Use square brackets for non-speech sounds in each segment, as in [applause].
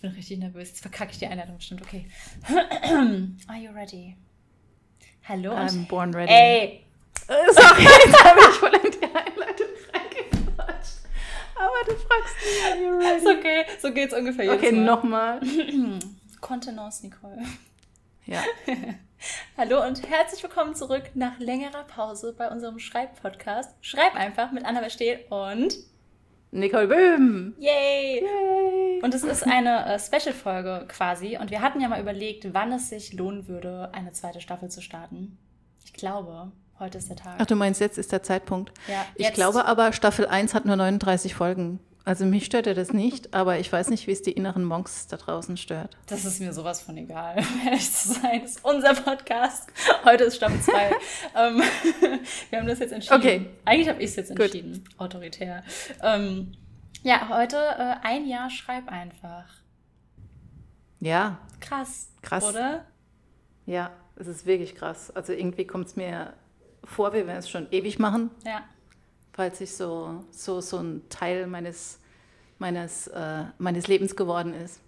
Ich bin richtig nervös. Jetzt verkacke ich die Einladung bestimmt. Okay. [clears throat] Are you ready? Hallo I'm born ready. ey, [laughs] Sorry, jetzt habe ich voll in die Einleitung reingequatscht. Aber du fragst mich, are you ist ready? okay. So geht's ungefähr jedes Okay, Mal. nochmal. [clears throat] Kontenance, Nicole. Ja. [laughs] Hallo und herzlich willkommen zurück nach längerer Pause bei unserem Schreibpodcast. Schreib einfach mit Anna Verstehl und Nicole Böhm. yay! Yay. Und es ist eine äh, Special-Folge quasi. Und wir hatten ja mal überlegt, wann es sich lohnen würde, eine zweite Staffel zu starten. Ich glaube, heute ist der Tag. Ach, du meinst, jetzt ist der Zeitpunkt. Ja, ich jetzt. glaube aber, Staffel 1 hat nur 39 Folgen. Also mich stört ja das nicht, aber ich weiß nicht, wie es die inneren Monks da draußen stört. Das ist mir sowas von egal, [laughs] um ehrlich zu sein. Das ist unser Podcast. Heute ist Staffel 2. [laughs] ähm, wir haben das jetzt entschieden. Okay. Eigentlich habe ich es jetzt Gut. entschieden. Autoritär. Ähm, ja, heute äh, ein Jahr schreib einfach. Ja, Krass. Krass. Oder? ja, es ist wirklich krass. Also irgendwie kommt es mir vor, wie wir es schon ewig machen, Ja. Weil es sich so, so, so ein Teil meines, meines, äh, meines Lebens geworden ist.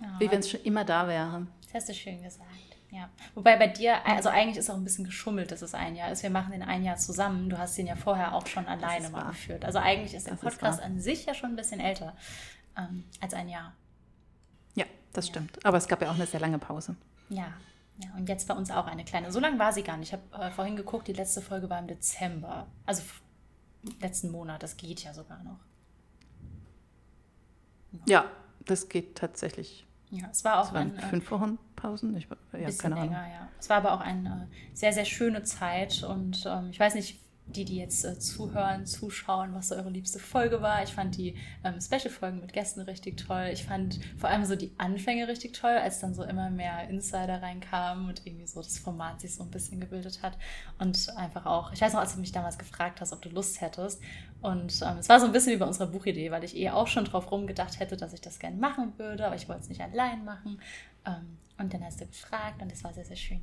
Ja, Wie wenn es schon immer da wäre. Das hast du schön gesagt. Ja. Wobei bei dir, also eigentlich ist auch ein bisschen geschummelt, dass es ein Jahr ist. Wir machen den ein Jahr zusammen. Du hast den ja vorher auch schon alleine ist mal wahr. geführt. Also eigentlich ist der Das ist Podcast wahr. an sich ja schon ein bisschen älter ähm, als ein Jahr. Ja, das stimmt. Aber es gab ja auch eine sehr lange Pause. Ja. Ja, und jetzt bei uns auch eine kleine. So lange war sie gar nicht. Ich habe äh, vorhin geguckt, die letzte Folge war im Dezember. Also letzten Monat. Das geht ja sogar noch. Ja, das geht tatsächlich. Ja, es war auch Es waren ein, äh, fünf Wochen Pausen. Ich, ja, bisschen keine Ahnung. länger, ja. Es war aber auch eine sehr, sehr schöne Zeit und ähm, ich weiß nicht, die, die jetzt äh, zuhören, zuschauen, was so eure liebste Folge war. Ich fand die ähm, Special-Folgen mit Gästen richtig toll. Ich fand vor allem so die Anfänge richtig toll, als dann so immer mehr Insider reinkamen und irgendwie so das Format sich so ein bisschen gebildet hat. Und einfach auch, ich weiß noch, als du mich damals gefragt hast, ob du Lust hättest. Und ähm, es war so ein bisschen wie bei unserer Buchidee, weil ich eh auch schon drauf rumgedacht hätte, dass ich das gerne machen würde, aber ich wollte es nicht allein machen. Ähm, und dann hast du gefragt und das war sehr, sehr schön.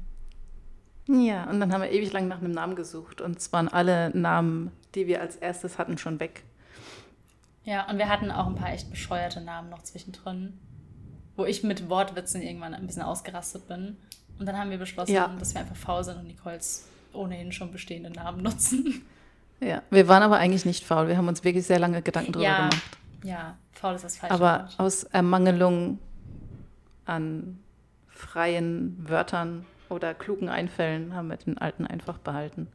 Ja, und dann haben wir ewig lang nach einem Namen gesucht. Und es waren alle Namen, die wir als erstes hatten, schon weg. Ja, und wir hatten auch ein paar echt bescheuerte Namen noch zwischendrin, wo ich mit Wortwitzen irgendwann ein bisschen ausgerastet bin. Und dann haben wir beschlossen, Ja. dass wir einfach faul sind und Nicoles ohnehin schon bestehenden Namen nutzen. Ja, wir waren aber eigentlich nicht faul. Wir haben uns wirklich sehr lange Gedanken drüber ja, gemacht. ja, faul ist das falsche Aber Wort. aus Ermangelung an freien Wörtern oder klugen Einfällen haben wir den alten einfach behalten.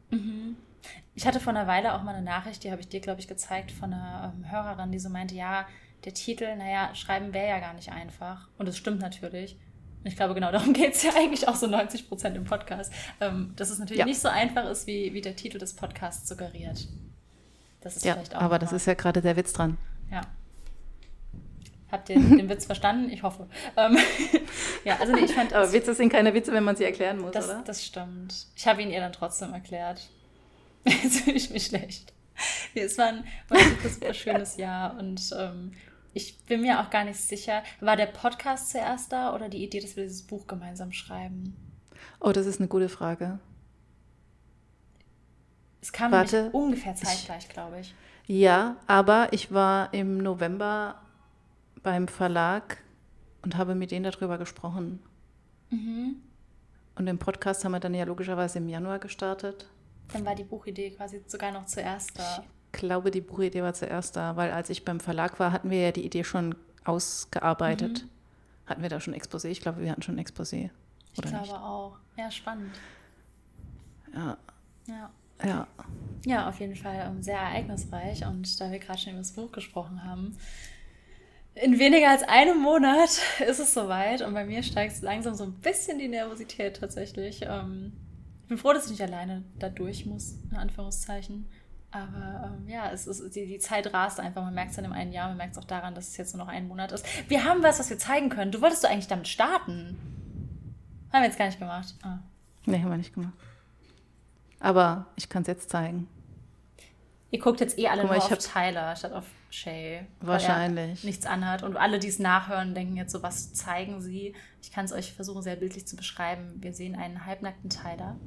Ich hatte vor einer Weile auch mal eine Nachricht, die habe ich dir, glaube ich, gezeigt, von einer ähm, Hörerin, die so meinte, ja, der Titel, naja, schreiben wäre ja gar nicht einfach. Und es stimmt natürlich. Und ich glaube, genau [laughs] darum geht es ja eigentlich auch so 90 Prozent im Podcast. Ähm, dass es natürlich Ja. nicht so einfach ist, wie, wie der Titel des Podcasts suggeriert. Das ist Ja, vielleicht auch aber das ist ja gerade der Witz dran. Ja. Habt ihr den Witz verstanden? Ich hoffe. Ähm, [laughs] ja, also nee, ich fand Aber Witze sind keine Witze, wenn man sie erklären muss, das, oder? das stimmt. Ich habe ihn ihr dann trotzdem erklärt. [laughs] Jetzt fühle ich mich schlecht. Nee, es war ein, war ein super, super schönes Jahr und ähm, ich bin mir auch gar nicht sicher, war der Podcast zuerst da oder die Idee, dass wir dieses Buch gemeinsam schreiben? Oh, das ist eine gute Frage. Es kam Warte, ungefähr zeitgleich, glaube ich. Ja, aber ich war im November beim Verlag und habe mit denen darüber gesprochen. Mhm. Und den Podcast haben wir dann ja logischerweise im Januar gestartet. Dann war die Buchidee quasi sogar noch zuerst da. Ich glaube, die Buchidee war zuerst da, weil als ich beim Verlag war, hatten wir ja die Idee schon ausgearbeitet. Hatten wir da schon Exposé? Ich glaube, wir hatten schon Exposé. Ich Oder glaube nicht? auch. Ja, spannend. Ja, Ja. ja. Ja, auf jeden Fall ähm, sehr ereignisreich. Und da wir gerade schon über das Buch gesprochen haben, in weniger als einem Monat [laughs] ist es soweit. Und bei mir steigt langsam so ein bisschen die Nervosität tatsächlich. Ähm, ich bin froh, dass ich nicht alleine da durch muss, in Anführungszeichen. Aber ähm, ja, es ist, die, die Zeit rast einfach. Man merkt es dann im einen Jahr, man merkt es auch daran, dass es jetzt nur noch ein Monat ist. Wir haben was, was wir zeigen können. Du wolltest du eigentlich damit starten? Haben wir jetzt gar nicht gemacht. Ah. Nee, haben wir nicht gemacht. Aber ich kann es jetzt zeigen. Ihr guckt jetzt eh alle mal, nur auf Tyler statt auf Shay. weil Wahrscheinlich. Er nichts anhat. Und alle, die es nachhören, denken jetzt so, was zeigen sie? Ich kann es euch versuchen, sehr bildlich zu beschreiben. Wir sehen einen halbnackten Tyler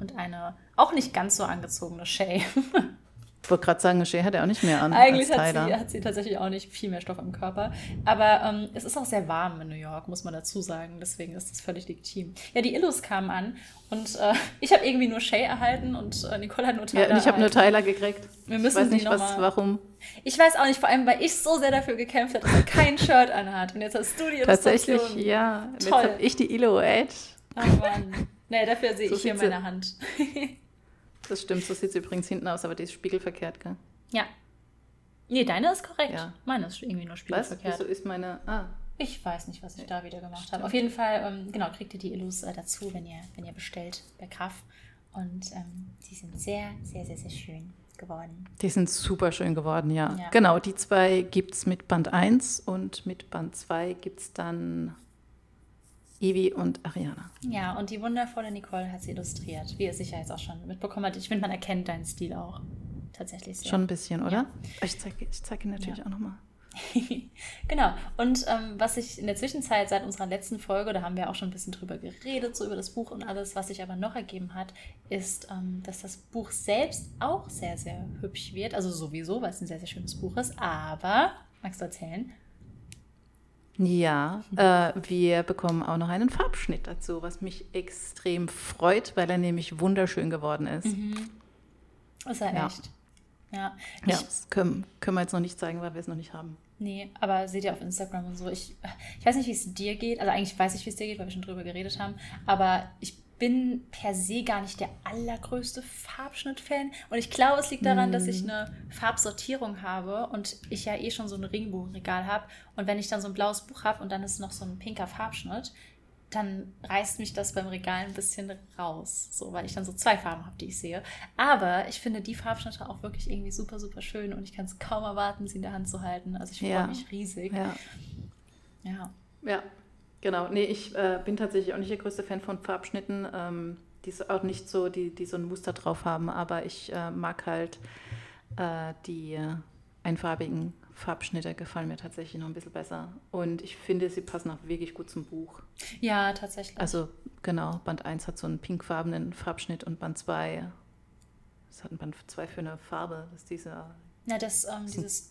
und eine auch nicht ganz so angezogene Shay. [laughs] Ich wollte gerade sagen, Shea hat er auch nicht mehr an. Eigentlich hat sie, hat sie, tatsächlich auch nicht viel mehr Stoff im Körper. Aber ähm, es ist auch sehr warm in New York, muss man dazu sagen. Deswegen ist das völlig legitim. Ja, die Illus kamen an und äh, [laughs] ich habe irgendwie nur Shay erhalten und äh, Nicole hat nur Tyler. Ja, und ich habe nur Tyler gekriegt. Wir müssen ich weiß nicht, was, warum. Ich weiß auch nicht, vor allem, weil ich so sehr dafür gekämpft habe, dass er kein [laughs] Shirt anhat. Und jetzt hast du die Illustration. Tatsächlich, ja. Toll. Jetzt habe ich die Illo Edge. Oh Mann. Nee, dafür sehe [laughs] so ich hier meine Hand. Das stimmt, so sieht es übrigens hinten aus, aber die ist spiegelverkehrt, gell? Ja. Nee, deine ist korrekt. Ja. Meine ist irgendwie nur spiegelverkehrt. Was? Wieso ist meine. Ah. Ich weiß nicht, was ich da wieder gemacht habe. Auf jeden Fall, ähm, genau, kriegt ihr die Illus äh, dazu, wenn ihr, wenn ihr bestellt bei Kraft. Und ähm, die sind sehr, sehr, sehr, sehr schön geworden. Die sind super schön geworden, ja. ja. Genau, die zwei gibt es mit Band 1 und mit Band 2 gibt es dann Evi und Ariana. Ja, und die wundervolle Nicole hat sie illustriert, wie ihr sicher jetzt auch schon mitbekommen habt. Ich finde, man erkennt deinen Stil auch tatsächlich sehr. Schon ein bisschen, oder? Ja. Ich zeige ich zeig ihn natürlich ja. auch nochmal. [laughs] genau. Und ähm, was ich in der Zwischenzeit seit unserer letzten Folge, da haben wir auch schon ein bisschen drüber geredet, so über das Buch und alles, was sich aber noch ergeben hat, ist, ähm, dass das Buch selbst auch sehr, sehr hübsch wird. Also sowieso, weil es ein sehr, sehr schönes Buch ist. Aber, magst du erzählen? Ja, äh, wir bekommen auch noch einen Farbschnitt dazu, was mich extrem freut, weil er nämlich wunderschön geworden ist. Mhm. Ist er ja. echt. Ja, ja das können, können wir jetzt noch nicht zeigen, weil wir es noch nicht haben. Nee, aber seht ihr auf Instagram und so. Ich, ich weiß nicht, wie es dir geht. Also eigentlich weiß ich, wie es dir geht, weil wir schon drüber geredet haben. Aber ich bin per se gar nicht der allergrößte Farbschnitt-Fan. Und ich glaube, es liegt daran, mm. dass ich mm. eine Farbsortierung habe und ich ja eh schon so ein Regenbogenregal habe. Und wenn ich dann so ein blaues Buch habe und dann ist noch so ein pinker Farbschnitt, dann reißt mich das beim Regal ein bisschen raus, so weil ich dann so zwei Farben habe, die ich sehe. Aber ich finde die Farbschnitte auch wirklich irgendwie super, super schön und ich kann es kaum erwarten, sie in der Hand zu halten. Also ich freue ja. mich riesig. Ja. ja. Ja, genau. Nee, ich äh, bin tatsächlich auch nicht der größte Fan von Farbschnitten, ähm, die so, auch nicht so, die, die so ein Muster drauf haben, aber ich äh, mag halt äh, die äh, einfarbigen Farbschnitte gefallen mir tatsächlich noch ein bisschen besser. Und ich finde, sie passen auch wirklich gut zum Buch. Ja, tatsächlich. Also genau, Band 1 hat so einen pinkfarbenen Farbschnitt und Band 2, was hat ein Band 2 für eine Farbe? Das ist dieser. Ja, das, ähm, dieses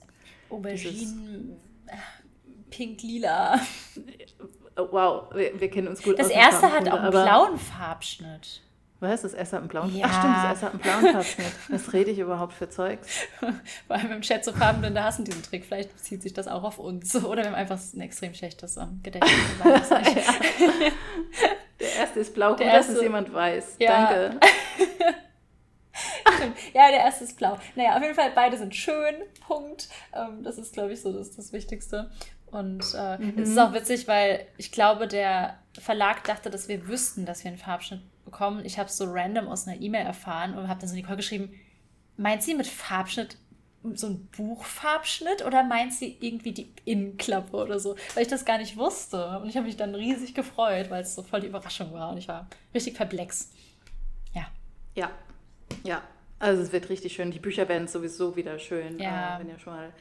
Aubergine, äh, pink-lila. [laughs] Wow, wir, wir, kennen uns gut Das erste hat auch einen blauen Farbschnitt. Was? Das Ess hat einen blauen ja. Ach stimmt, das Ess hat einen blauen Farbschnitt. Was rede ich überhaupt für Zeugs? [laughs] Vor allem im Chat so Farbenblinde hassen diesen Trick. Vielleicht bezieht sich das auch auf uns. [laughs] Oder wir haben einfach ein extrem schlechtes um, Gedächtnis. [laughs] Der erste ist blau, gut, dass es jemand weiß. Ja. Danke. Stimmt. Ja, der erste ist blau. Naja, auf jeden Fall, beide sind schön. Punkt. Ähm, das ist, glaube ich, so das, das Wichtigste. Und äh, mhm. es ist auch witzig, weil ich glaube, der Verlag dachte, dass wir wüssten, dass wir einen Farbschnitt bekommen. Ich habe es so random aus einer E-Mail erfahren und habe dann so Nicole geschrieben, meint sie mit Farbschnitt so ein Buchfarbschnitt oder meint sie irgendwie die Innenklappe oder so? Weil ich das gar nicht wusste. Und ich habe mich dann riesig gefreut, weil es so voll die Überraschung war. Und ich war richtig perplex. Ja. Ja. Ja. Also es wird richtig schön. Die Bücher werden sowieso wieder schön. Ja. Äh, wenn ihr schon mal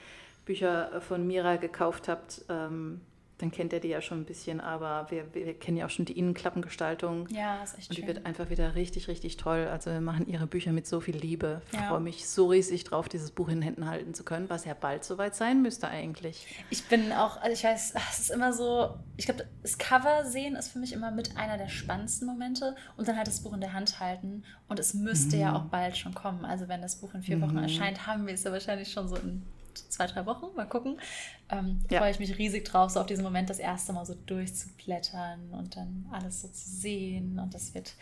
Bücher von Mira gekauft habt, ähm, dann kennt er die ja schon ein bisschen, aber wir, wir kennen ja auch schon die Innenklappengestaltung. Ja, ist echt Und die schön. wird einfach wieder richtig, richtig toll. Also wir machen ihre Bücher mit so viel Liebe. Ich ja. freue mich so riesig drauf, dieses Buch in Händen halten zu können, was ja bald soweit sein müsste eigentlich. Ich bin auch, also ich weiß, es ist immer so, ich glaube, das Cover sehen ist für mich immer mit einer der spannendsten Momente und dann halt das Buch in der Hand halten und es müsste mhm. ja auch bald schon kommen. Also wenn das Buch in vier Wochen mhm. erscheint, haben wir es ja wahrscheinlich schon so in zwei, drei Wochen, mal gucken. Ähm, ja. Freue ich mich riesig drauf, so auf diesen Moment das erste Mal so durchzublättern und dann alles so zu sehen. Und das wird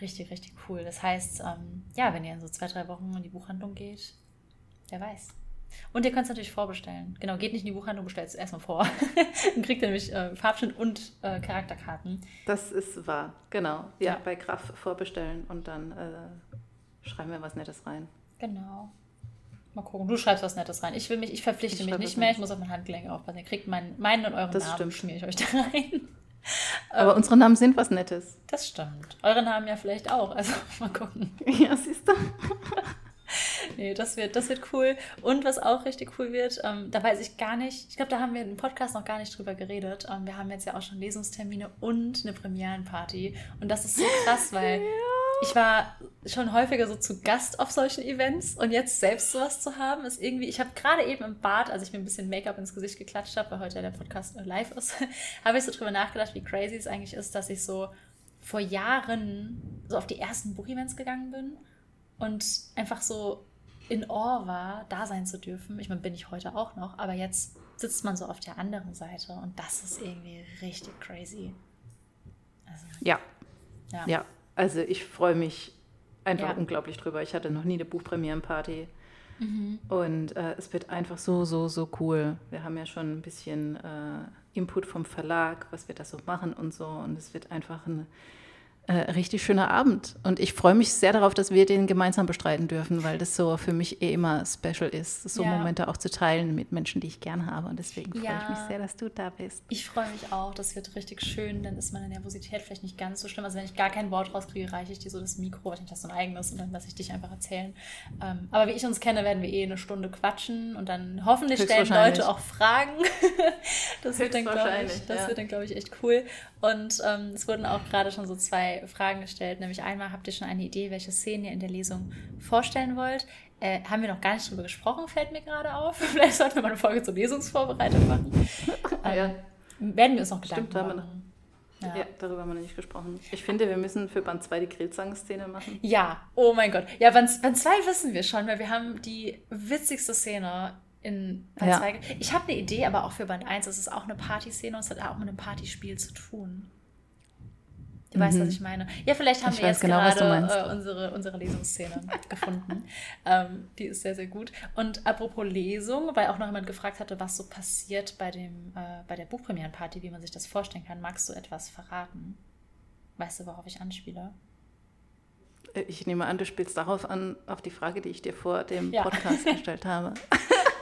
richtig, richtig cool. Das heißt, ähm, ja, wenn ihr in so zwei, drei Wochen in die Buchhandlung geht, wer weiß. Und ihr könnt es natürlich vorbestellen. Genau, geht nicht in die Buchhandlung, bestellt es erstmal vor. [laughs] dann kriegt ihr nämlich äh, Farbschnitt und äh, Charakterkarten. Das ist wahr, genau. Ja, ja. bei Graf vorbestellen und dann äh, schreiben wir was Nettes rein. Genau. Mal gucken, du schreibst was Nettes rein. Ich will mich, ich verpflichte ich mich nicht mehr, ich muss auf mein Handgelenk aufpassen. Ihr kriegt meinen, meinen und euren das Namen, stimmt. schmiere ich euch da rein. [laughs] Aber ähm, unsere Namen sind was Nettes. Das stimmt. Eure Namen ja vielleicht auch. Also [laughs] mal gucken. [laughs] Ja, siehst du. nee, das wird, das wird cool. Und was auch richtig cool wird, ähm, da weiß ich gar nicht, ich glaube, da haben wir im Podcast noch gar nicht drüber geredet. Ähm, wir haben jetzt ja auch schon Lesungstermine und eine Premierenparty. Und das ist so krass, weil. Ja ich war schon häufiger so zu Gast auf solchen Events und jetzt selbst sowas zu haben, ist irgendwie, ich habe gerade eben im Bad, als ich mir ein bisschen Make-up ins Gesicht geklatscht habe, weil heute ja der Podcast live ist, [laughs] habe ich so drüber nachgedacht, wie crazy es eigentlich ist, dass ich so vor Jahren so auf die ersten Buch-Events gegangen bin und einfach so in Awe war, da sein zu dürfen. Ich meine, bin ich heute auch noch, aber jetzt sitzt man so auf der anderen Seite und das ist irgendwie richtig crazy. Also, ja. ja. Ja, also ich freue mich einfach ja. unglaublich drüber. Ich hatte noch nie eine Buchpremierenparty. Mhm. Und äh, es wird einfach so, so, so cool. Wir haben ja schon ein bisschen äh, Input vom Verlag, was wir da so machen und so. Und es wird einfach eine äh, richtig schöner Abend. Und ich freue mich sehr darauf, dass wir den gemeinsam bestreiten dürfen, weil das so für mich eh immer special ist, so ja. Momente auch zu teilen mit Menschen, die ich gerne habe. Und deswegen freue ich mich sehr, dass du da bist. Ich freue mich auch. Das wird richtig schön. Dann ist meine Nervosität vielleicht nicht ganz so schlimm. Also wenn ich gar kein Wort rauskriege, reiche ich dir so das Mikro. Ich habe so ein eigenes und dann lasse ich dich einfach erzählen. Ähm, aber wie ich uns kenne, werden wir eh eine Stunde quatschen und dann hoffentlich stellen Leute auch Fragen. [laughs] das wird dann, glaube ich, das ja. wird dann, glaube ich, echt cool. Und ähm, es wurden auch gerade schon so zwei Fragen gestellt. Nämlich einmal, habt ihr schon eine Idee, welche Szenen ihr in der Lesung vorstellen wollt? Äh, haben wir noch gar nicht drüber gesprochen, fällt mir gerade auf. [laughs] Vielleicht sollten wir mal eine Folge zur Lesungsvorbereitung machen. [laughs] ähm, ja. Werden wir uns noch Gedanken Stimmt, machen. Ja. ja. darüber haben wir noch nicht gesprochen. Ich finde, wir müssen für Band 2 die Grillzangen-Szene machen. Ja, oh mein Gott. Ja, Band 2 wissen wir schon, weil wir haben die witzigste Szene in Band 2. Ja. Ich habe eine Idee, aber auch für Band 1. Es ist auch eine Partyszene und es hat auch mit einem Partyspiel zu tun. Du mhm. weißt, was mhm. ich meine. Ja, vielleicht haben ich wir jetzt genau, gerade äh, unsere, unsere Lesungsszene [laughs] gefunden. Ähm, die ist sehr, sehr gut. Und apropos Lesung, weil auch noch jemand gefragt hatte, was so passiert bei, dem, äh, bei der Buchpremierenparty, wie man sich das vorstellen kann. Magst du etwas verraten? Weißt du, worauf ich anspiele? Äh, ich nehme an, du spielst darauf an, auf die Frage, die ich dir vor dem ja. Podcast gestellt habe.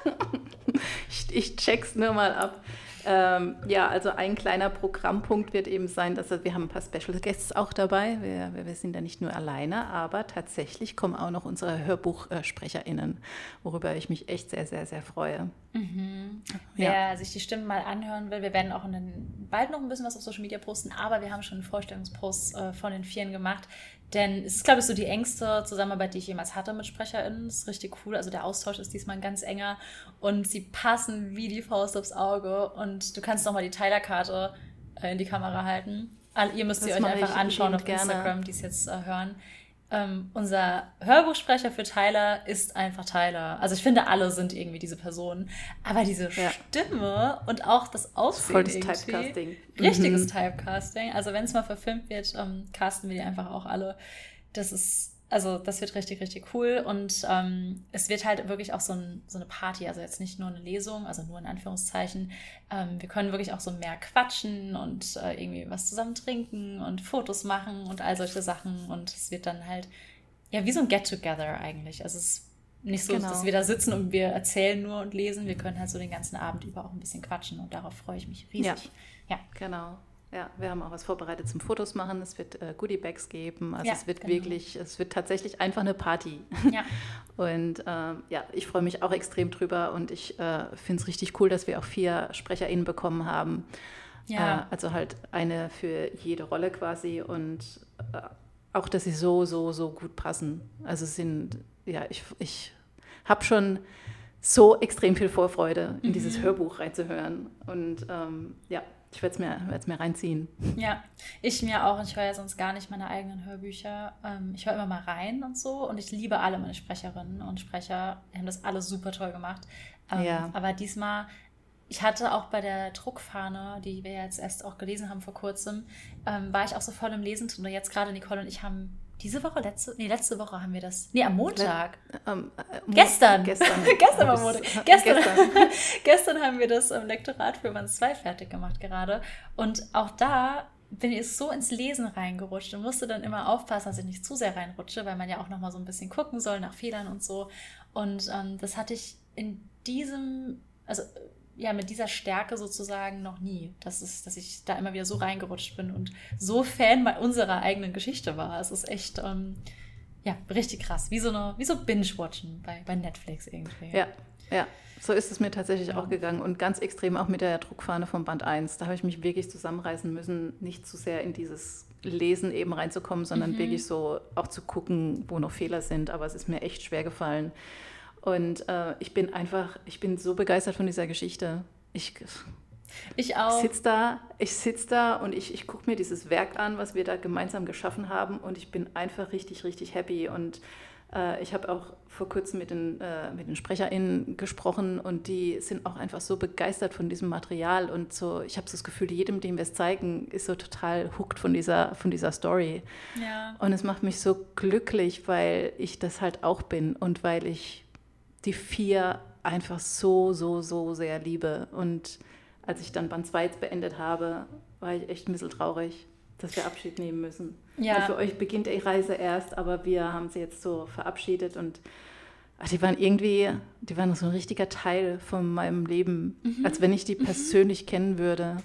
[laughs] ich, ich check's nur mal ab. Ähm, ja, also ein kleiner Programmpunkt wird eben sein, dass wir haben ein paar Special Guests auch dabei. Wir, wir sind da nicht nur alleine, aber tatsächlich kommen auch noch unsere HörbuchsprecherInnen, worüber ich mich echt sehr, sehr, sehr freue. Mhm. Ja. Wer sich die Stimmen mal anhören will, wir werden auch in den, bald noch ein bisschen was auf Social Media posten, aber wir haben schon einen Vorstellungspost äh, von den Vieren gemacht, denn es ist, glaube ich, so die engste Zusammenarbeit, die ich jemals hatte mit SprecherInnen. Das ist richtig cool. Also der Austausch ist diesmal ein ganz enger und sie passen wie die Faust aufs Auge. Und du kannst nochmal die Tyler-Karte äh, in die Kamera halten. Ihr müsst sie euch einfach anschauen auf gerne. Instagram, die es jetzt äh, hören ähm, unser Hörbuchsprecher für Tyler ist einfach Tyler. Also ich finde, alle sind irgendwie diese Person. Aber diese ja. Stimme und auch das Aussehen Voll das Typecasting. Richtiges mhm. Typecasting. Also wenn es mal verfilmt wird, ähm, casten wir die einfach auch alle. Das ist also das wird richtig, richtig cool. Und ähm, es wird halt wirklich auch so, ein, so, eine Party, also jetzt nicht nur eine Lesung, also nur in Anführungszeichen. Ähm, wir können wirklich auch so mehr quatschen und äh, irgendwie was zusammen trinken und Fotos machen und all solche Sachen. Und es wird dann halt, ja, wie so ein Get-Together eigentlich. Also es ist nicht so, genau. dass wir da sitzen und wir erzählen nur und lesen. Wir können halt so den ganzen Abend über auch ein bisschen quatschen und darauf freue ich mich riesig. Ja, ja. genau. Ja, wir haben auch was vorbereitet zum Fotos machen. Es wird äh, Goodie-Bags geben. Also ja, es wird genau. wirklich, es wird tatsächlich einfach eine Party. Ja. [laughs] Und ähm, ja, ich freue mich auch extrem drüber und ich äh, finde es richtig cool, dass wir auch vier SprecherInnen bekommen haben. Ja. Äh, also halt eine für jede Rolle quasi und äh, auch, dass sie so, so, so gut passen. Also sind, ja, ich, ich habe schon so extrem viel Vorfreude, in mhm. dieses Hörbuch reinzuhören. Und ähm, ja, ich werde es mir, mir reinziehen. Ja, ich mir auch. Und ich höre ja sonst gar nicht meine eigenen Hörbücher. Ähm, ich höre immer mal rein und so. Und ich liebe alle meine Sprecherinnen und Sprecher. Die haben das alle super toll gemacht. Ähm, ja. Aber diesmal, ich hatte auch bei der Druckfahne, die wir jetzt erst auch gelesen haben vor kurzem, ähm, war ich auch so voll im Lesen drin. Und jetzt gerade Nicole und ich haben diese Woche, letzte, nee, letzte Woche haben wir das. Nee, am Montag. Ähm, äh, gestern. Gestern. gestern war Montag. Gestern, gestern. [laughs] [laughs] gestern haben wir das ähm, Lektorat für Band 2 fertig gemacht gerade. Und auch da bin ich so ins Lesen reingerutscht und musste dann immer aufpassen, dass ich nicht zu sehr reinrutsche, weil man ja auch nochmal so ein bisschen gucken soll nach Fehlern und so. Und ähm, das hatte ich in diesem, also ja, mit dieser Stärke sozusagen noch nie. Das ist, dass ich da immer wieder so reingerutscht bin und so Fan bei unserer eigenen Geschichte war. Es ist echt, ähm, ja, richtig krass. Wie so, eine, wie so Binge-Watchen bei, bei Netflix irgendwie. Ja. Ja, so ist es mir tatsächlich ja. auch gegangen und ganz extrem auch mit der Druckfahne vom Band 1. Da habe ich mich wirklich zusammenreißen müssen, nicht zu sehr in dieses Lesen eben reinzukommen, sondern mhm. wirklich so auch zu gucken, wo noch Fehler sind. Aber es ist mir echt schwer gefallen. Und äh, ich bin einfach, ich bin so begeistert von dieser Geschichte. Ich, ich auch. Ich sitze da, ich sitz da und ich, ich gucke mir dieses Werk an, was wir da gemeinsam geschaffen haben. Und ich bin einfach richtig, richtig happy. Und äh, ich habe auch vor kurzem mit den, äh, mit den SprecherInnen gesprochen und die sind auch einfach so begeistert von diesem Material und so, ich habe so das Gefühl, jedem, dem wir es zeigen, ist so total hooked von dieser, von dieser Story. Ja. Und es macht mich so glücklich, weil ich das halt auch bin und weil ich die vier einfach so, so, so sehr liebe. Und als ich dann Band 2 beendet habe, war ich echt ein bisschen traurig dass wir Abschied nehmen müssen. Ja. Für euch beginnt die Reise erst, aber wir haben sie jetzt so verabschiedet und ach, die waren irgendwie, die waren so ein richtiger Teil von meinem Leben, mhm. als wenn ich die mhm. persönlich mhm. kennen würde.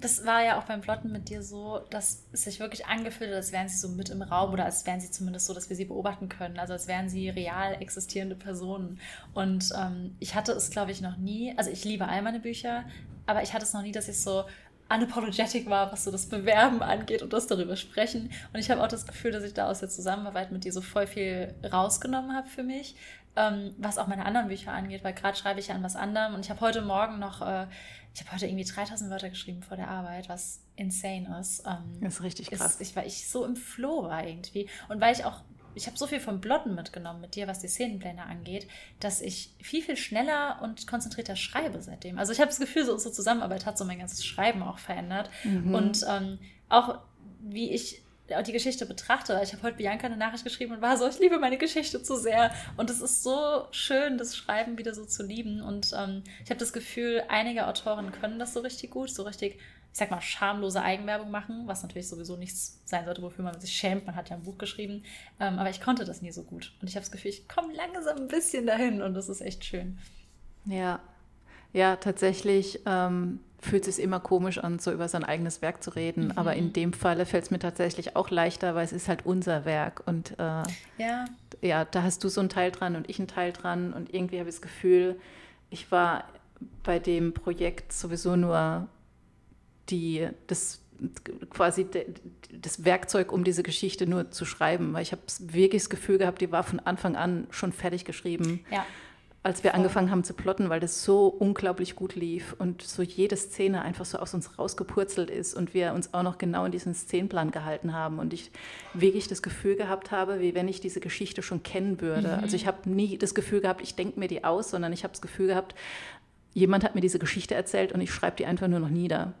Das war ja auch beim Plotten mit dir so, dass es sich wirklich angefühlt hat, als wären sie so mit im Raum oder als wären sie zumindest so, dass wir sie beobachten können. Also als wären sie real existierende Personen. Und ähm, ich hatte es, glaube ich, noch nie, also ich liebe all meine Bücher, aber ich hatte es noch nie, dass ich so unapologetic war, was so das Bewerben angeht und das darüber sprechen. Und ich habe auch das Gefühl, dass ich da aus der Zusammenarbeit mit dir so voll viel rausgenommen habe für mich, ähm, was auch meine anderen Bücher angeht, weil gerade schreibe ich ja an was anderem und ich habe heute Morgen noch, äh, ich habe heute irgendwie 3000 Wörter geschrieben vor der Arbeit, was insane ist. Ähm, das ist richtig krass. Ist, ich, weil ich so im Flow war irgendwie und weil ich auch ich habe so viel vom Blotten mitgenommen mit dir, was die Szenenpläne angeht, dass ich viel, viel schneller und konzentrierter schreibe seitdem. Also ich habe das Gefühl, so unsere Zusammenarbeit hat so mein ganzes Schreiben auch verändert. Mhm. Und ähm, auch wie ich die Geschichte betrachte. Ich habe heute Bianca eine Nachricht geschrieben und war so, ich liebe meine Geschichte zu sehr. Und es ist so schön, das Schreiben wieder so zu lieben. Und ähm, ich habe das Gefühl, einige Autoren können das so richtig gut, so richtig ich sag mal, schamlose Eigenwerbung machen, was natürlich sowieso nichts sein sollte, wofür man sich schämt. Man hat ja ein Buch geschrieben. Ähm, aber ich konnte das nie so gut. Und ich habe das Gefühl, ich komme langsam ein bisschen dahin und das ist echt schön. Ja, ja, tatsächlich ähm, fühlt es sich immer komisch an, so über sein eigenes Werk zu reden. Mhm. Aber in dem Falle fällt es mir tatsächlich auch leichter, weil es ist halt unser Werk. Und äh, ja. ja, da hast du so einen Teil dran und ich einen Teil dran. Und irgendwie habe ich das Gefühl, ich war bei dem Projekt sowieso nur die, das quasi das Werkzeug, um diese Geschichte nur zu schreiben, weil ich habe wirklich das Gefühl gehabt, die war von Anfang an schon fertig geschrieben. Ja. Als wir angefangen haben zu plotten, weil das so unglaublich gut lief und so jede Szene einfach so aus uns rausgepurzelt ist und wir uns auch noch genau in diesen Szenenplan gehalten haben und ich wirklich das Gefühl gehabt habe, wie wenn ich diese Geschichte schon kennen würde. Mhm. Also ich habe nie das Gefühl gehabt, ich denke mir die aus, sondern ich habe das Gefühl gehabt, jemand hat mir diese Geschichte erzählt und ich schreibe die einfach nur noch nieder.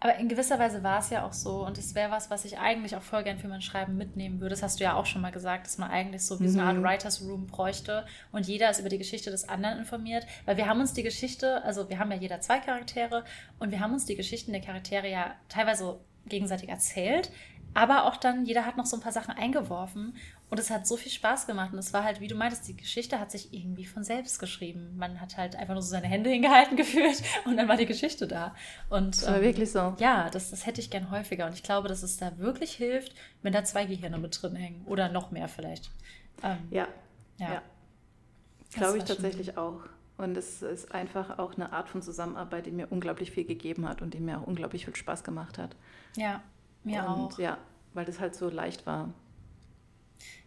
Aber in gewisser Weise war es ja auch so und es wäre was, was ich eigentlich auch voll gern für mein Schreiben mitnehmen würde. Das hast du ja auch schon mal gesagt, dass man eigentlich so wie mhm. so eine Art mhm. Writers Room bräuchte und jeder ist über die Geschichte des anderen informiert, weil wir haben uns die Geschichte, also wir haben ja jeder zwei Charaktere und wir haben uns die Geschichten der Charaktere ja teilweise gegenseitig erzählt, aber auch dann, jeder hat noch so ein paar Sachen eingeworfen und es hat so viel Spaß gemacht. Und es war halt, wie du meintest, die Geschichte hat sich irgendwie von selbst geschrieben. Man hat halt einfach nur so seine Hände [laughs] hingehalten gefühlt und dann war die Geschichte da. Und, das war ähm, wirklich so. Ja, das, das hätte ich gern häufiger. Und ich glaube, dass es da wirklich hilft, wenn da zwei Gehirne mit drin hängen. Oder noch mehr vielleicht. Ähm, ja. Ja. ja. Glaube ich tatsächlich auch. Und es ist einfach auch eine Art von Zusammenarbeit, die mir unglaublich viel gegeben hat und die mir auch unglaublich viel Spaß gemacht hat. Ja, mir und, auch. Ja, weil das halt so leicht war.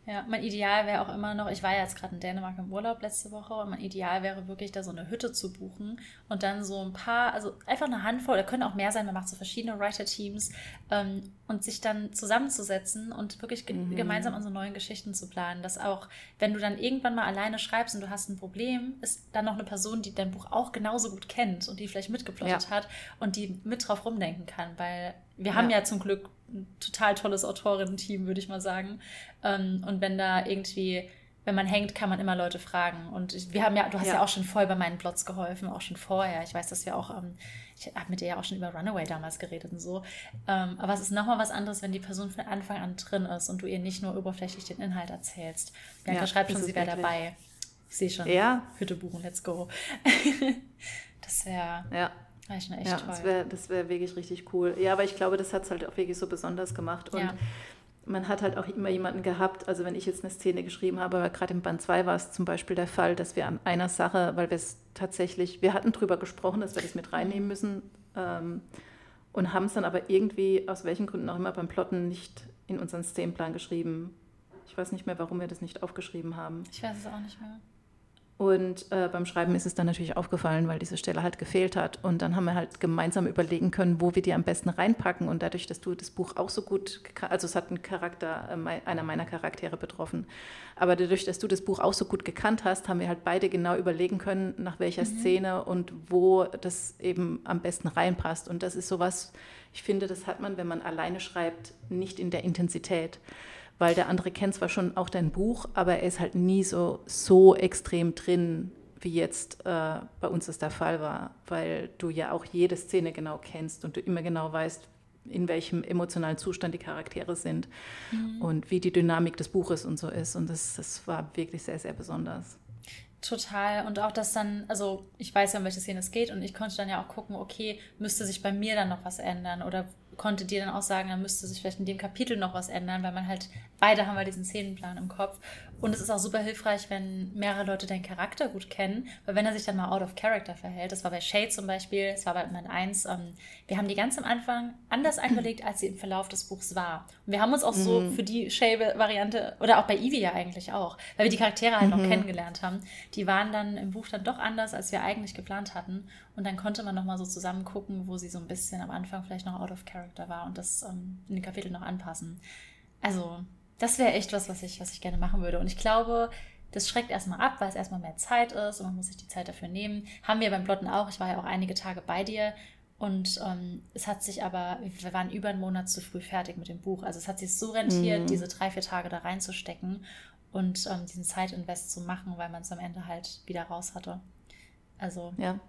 Ja, mein Ideal wäre auch immer noch, ich war ja jetzt gerade in Dänemark im Urlaub letzte Woche und mein Ideal wäre wirklich, da so eine Hütte zu buchen und dann so ein paar, also einfach eine Handvoll, da können auch mehr sein, man macht so verschiedene Writer-Teams ähm, und sich dann zusammenzusetzen und wirklich ge mhm. gemeinsam an so neuen Geschichten zu planen, dass auch, wenn du dann irgendwann mal alleine schreibst und du hast ein Problem, ist dann noch eine Person, die dein Buch auch genauso gut kennt und die vielleicht mitgeplottet ja. hat und die mit drauf rumdenken kann, weil wir haben ja zum Glück ein total tolles Autorinnen-Team, würde ich mal sagen. Ähm, und wenn da irgendwie, wenn man hängt, kann man immer Leute fragen. Und wir haben ja, du hast ja, ja auch schon voll bei meinen Plots geholfen, auch schon vorher. Ich weiß, dass wir auch, ähm, ich habe mit dir ja auch schon über Runaway damals geredet und so. Ähm, aber es ist nochmal was anderes, wenn die Person von Anfang an drin ist und du ihr nicht nur oberflächlich den Inhalt erzählst. Bianca ja, schreibt schon, sie wäre dabei. Ich sehe schon. Ja. Hütte buchen, let's go. [laughs] das wäre. Ja. Echt ja, toll. Das wäre wär wirklich richtig cool. Ja, aber ich glaube, das hat es halt auch wirklich so besonders gemacht. Und ja. Man hat halt auch immer jemanden gehabt, also wenn ich jetzt eine Szene geschrieben habe, aber gerade im Band 2 war es zum Beispiel der Fall, dass wir an einer Sache, weil wir es tatsächlich, wir hatten drüber gesprochen, dass wir das mit reinnehmen müssen ähm, und haben es dann aber irgendwie, aus welchen Gründen auch immer, beim Plotten nicht in unseren Szenenplan geschrieben. Ich weiß nicht mehr, warum wir das nicht aufgeschrieben haben. Ich weiß es auch nicht mehr. Und äh, beim Schreiben ist es dann natürlich aufgefallen, weil diese Stelle halt gefehlt hat. Und dann haben wir halt gemeinsam überlegen können, wo wir die am besten reinpacken. Und dadurch, dass du das Buch auch so gut, also es hat einen Charakter, äh, einer meiner Charaktere betroffen. Aber dadurch, dass du das Buch auch so gut gekannt hast, haben wir halt beide genau überlegen können, nach welcher mhm. Szene und wo das eben am besten reinpasst. Und das ist sowas, ich finde, das hat man, wenn man alleine schreibt, nicht in der Intensität weil der andere kennt zwar schon auch dein Buch, aber er ist halt nie so, so extrem drin, wie jetzt äh, bei uns das der Fall war, weil du ja auch jede Szene genau kennst und du immer genau weißt, in welchem emotionalen Zustand die Charaktere sind mhm. und wie die Dynamik des Buches und so ist. Und das, das war wirklich sehr, sehr besonders. Total. Und auch, dass dann, also ich weiß ja, um welche Szene es geht und ich konnte dann ja auch gucken, okay, müsste sich bei mir dann noch was ändern oder konnte dir dann auch sagen, dann müsste sich vielleicht in dem Kapitel noch was ändern, weil man halt, beide haben wir diesen Szenenplan im Kopf. Und es ist auch super hilfreich, wenn mehrere Leute deinen Charakter gut kennen, weil wenn er sich dann mal out of character verhält, das war bei Shade zum Beispiel, es war bei Band 1, ähm, wir haben die ganz am Anfang anders [clears throat] angelegt, als sie im Verlauf des Buchs war. Und wir haben uns auch mhm. so für die Shade-Variante, oder auch bei Evie ja eigentlich auch, weil wir die Charaktere halt mhm. noch kennengelernt haben, die waren dann im Buch dann doch anders, als wir eigentlich geplant hatten. Und dann konnte man nochmal so zusammen gucken, wo sie so ein bisschen am Anfang vielleicht noch out of character war und das ähm, in den Kapiteln noch anpassen. Also, das wäre echt was, was ich, was ich gerne machen würde. Und ich glaube, das schreckt erstmal ab, weil es erstmal mehr Zeit ist und man muss sich die Zeit dafür nehmen. Haben wir beim Plotten auch. Ich war ja auch einige Tage bei dir und ähm, es hat sich aber, wir waren über einen Monat zu früh fertig mit dem Buch. Also es hat sich so rentiert, mhm. diese drei, vier Tage da reinzustecken und ähm, diesen Zeitinvest zu machen, weil man es am Ende halt wieder raus hatte. Also ja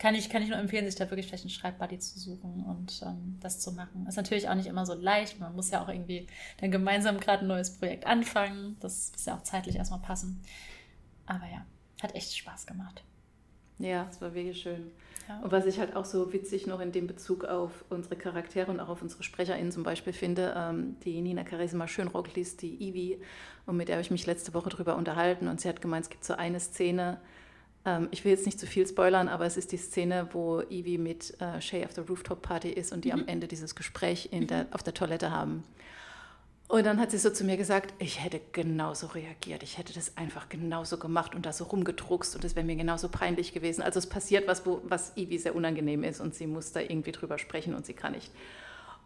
kann ich, kann ich nur empfehlen, sich da wirklich vielleicht einen Schreibbuddy zu suchen und ähm, das zu machen. Ist natürlich auch nicht immer so leicht. Man muss ja auch irgendwie dann gemeinsam gerade ein neues Projekt anfangen. Das muss ja auch zeitlich erstmal passen. Aber ja, hat echt Spaß gemacht. Ja, es war wirklich schön. Ja. Und was ich halt auch so witzig noch in dem Bezug auf unsere Charaktere und auch auf unsere SprecherInnen zum Beispiel finde, ähm, die Nina Charisma Schönrock liest, die Ivi, und mit der habe ich mich letzte Woche drüber unterhalten und sie hat gemeint, es gibt so eine Szene, ähm, ich will jetzt nicht zu viel spoilern, aber es ist die Szene, wo Evie mit äh, Shay auf der Rooftop Party ist und die mhm. am Ende dieses Gespräch der, auf der Toilette haben. Und dann hat sie so zu mir gesagt, ich hätte genauso reagiert, ich hätte das einfach genauso gemacht und da so rumgedruckst und es wäre mir genauso peinlich gewesen. Also es passiert was, wo, was Ivy sehr unangenehm ist und sie muss da irgendwie drüber sprechen und sie kann nicht.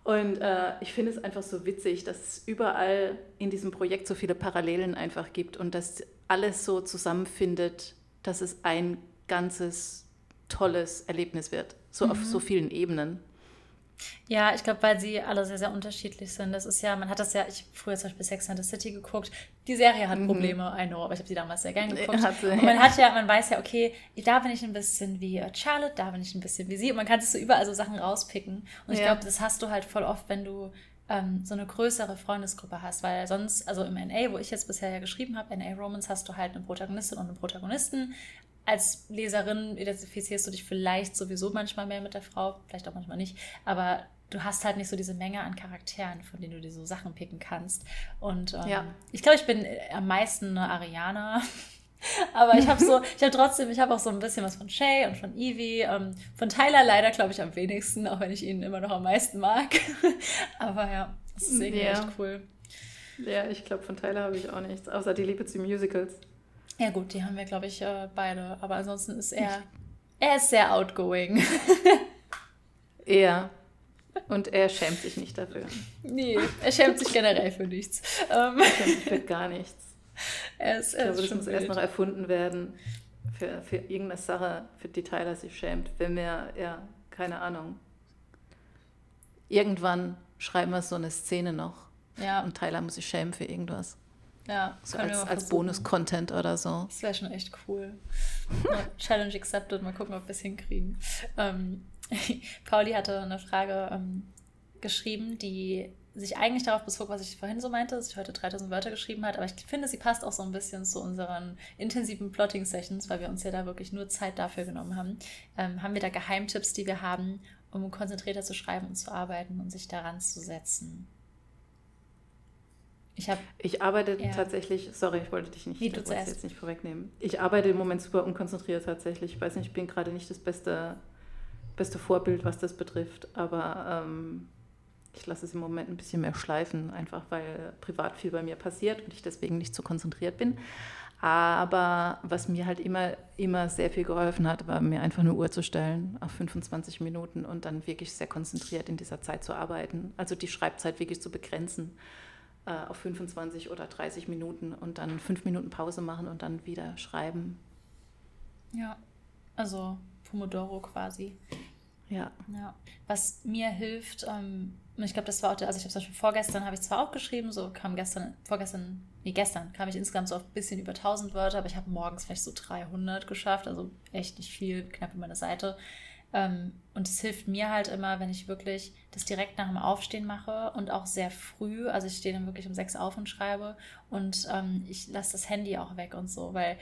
Und äh, ich finde es einfach so witzig, dass es überall in diesem Projekt so viele Parallelen einfach gibt und dass alles so zusammenfindet, dass es ein ganzes tolles Erlebnis wird, so mhm. auf so vielen Ebenen. Ja, ich glaube, weil sie alle sehr, sehr unterschiedlich sind. Das ist ja, man hat das ja, ich habe früher zum Beispiel Sex and the City geguckt. Die Serie hat mhm. Probleme, mhm. I know, aber ich habe sie damals sehr gerne geguckt. Sie, und man hat ja, man weiß ja, okay, da bin ich ein bisschen wie äh, Charlotte, da bin ich ein bisschen wie sie. Und man kann sich so überall so Sachen rauspicken. Und ich ja. glaube, das hast du halt voll oft, wenn du ähm, so eine größere Freundesgruppe hast, weil sonst, also im NA, wo ich jetzt bisher ja geschrieben habe, NA Romans, hast du halt eine Protagonistin und einen Protagonisten. Als Leserin identifizierst du dich vielleicht sowieso manchmal mehr mit der Frau, vielleicht auch manchmal nicht, aber du hast halt nicht so diese Menge an Charakteren, von denen du dir so Sachen picken kannst. Und ähm, ja. ich glaube, ich bin am meisten eine Ariana. [laughs] [laughs] Aber ich habe so, [laughs] ich habe trotzdem, ich habe auch so ein bisschen was von Shay und von Evie. Ähm, von Tyler leider, glaube ich, am wenigsten, auch wenn ich ihn immer noch am meisten mag. [laughs] Aber ja, das ist irgendwie ja. echt cool. Ja, ich glaube, von Tyler habe ich auch nichts, außer die Liebe zu Musicals. Ja, gut, die haben wir, glaube ich, äh, beide. Aber ansonsten ist er, er ist sehr outgoing. Ja. Und er schämt sich nicht dafür. Nee, er schämt sich generell für nichts. er schämt sich für gar nichts. [laughs] Er ich glaube, das muss wild. erst noch erfunden werden für, für irgendeine Sache, für die Tyler sich schämt. Wenn wir, ja, keine Ahnung. Irgendwann schreiben wir so eine Szene noch. Ja. Und Tyler muss sich schämen für irgendwas. Ja, so als, als Bonus-Content oder so. Das wäre schon echt cool. [laughs] Challenge accepted, mal gucken, ob wir es hinkriegen. Ähm, [laughs] Pauli hatte eine Frage ähm, geschrieben, die sich eigentlich darauf bezog, was ich vorhin so meinte, dass ich heute 3000 Wörter geschrieben habe, aber ich finde, sie passt auch so ein bisschen zu unseren intensiven Plotting-Sessions, weil wir uns ja da wirklich nur Zeit dafür genommen haben. Ähm, haben wir da Geheimtipps, die wir haben, um konzentrierter zu schreiben und zu arbeiten und sich daran zu setzen? Ich, hab, ich arbeite ja. tatsächlich, sorry, ich wollte dich nicht, Wie du zuerst. jetzt nicht vorwegnehmen. Ich arbeite im Moment super unkonzentriert tatsächlich. Ich weiß nicht, ich bin gerade nicht das beste, beste Vorbild, was das betrifft, aber ähm, ich lasse es im Moment ein bisschen mehr schleifen, einfach weil privat viel bei mir passiert und ich deswegen nicht so konzentriert bin. Aber was mir halt immer, immer sehr viel geholfen hat, war mir einfach eine Uhr zu stellen auf 25 Minuten und dann wirklich sehr konzentriert in dieser Zeit zu arbeiten. Also die Schreibzeit wirklich zu begrenzen äh, auf 25 oder 30 Minuten und dann fünf Minuten Pause machen und dann wieder schreiben. Ja, also Pomodoro quasi. Ja. ja. Was mir hilft, ähm, ich glaube, das war auch, der, also ich habe zum Beispiel vorgestern, habe ich zwar auch geschrieben, so kam gestern, vorgestern, nee, gestern kam ich insgesamt so auf ein bisschen über 1000 Wörter, aber ich habe morgens vielleicht so 300 geschafft, also echt nicht viel, knapp über eine Seite. Ähm, und es hilft mir halt immer, wenn ich wirklich das direkt nach dem Aufstehen mache und auch sehr früh, also ich stehe dann wirklich um sechs auf und schreibe und ähm, ich lasse das Handy auch weg und so, weil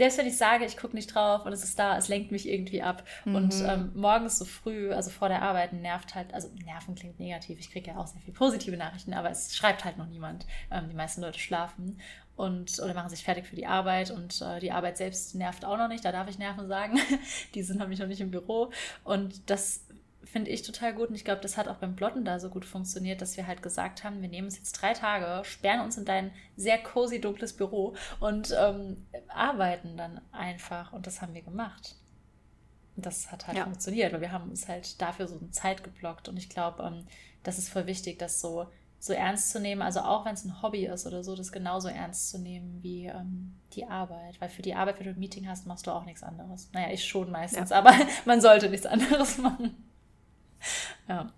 selbst wenn ich sage, ich gucke nicht drauf und es ist da, es lenkt mich irgendwie ab. Mhm. Und ähm, morgens so früh, also vor der Arbeit, nervt halt, also Nerven klingt negativ, ich kriege ja auch sehr viele positive Nachrichten, aber es schreibt halt noch niemand. Ähm, die meisten Leute schlafen und oder machen sich fertig für die Arbeit und äh, die Arbeit selbst nervt auch noch nicht, da darf ich Nerven sagen. [laughs] die sind nämlich noch nicht im Büro. Und das finde ich total gut. Und ich glaube, das hat auch beim Plotten da so gut funktioniert, dass wir halt gesagt haben, wir nehmen uns jetzt drei Tage, sperren uns in dein sehr cozy, dunkles Büro und ähm, arbeiten dann einfach. Und das haben wir gemacht. Und das hat halt ja. funktioniert, weil wir haben uns halt dafür so eine Zeit geblockt. Und ich glaube, ähm, das ist voll wichtig, das so, so ernst zu nehmen. Also auch wenn es ein Hobby ist oder so, das genauso ernst zu nehmen wie ähm, die Arbeit. Weil für die Arbeit, wenn du ein Meeting hast, machst du auch nichts anderes. Naja, ich schon meistens, ja. aber [laughs] man sollte nichts anderes [laughs] machen. [laughs] ja.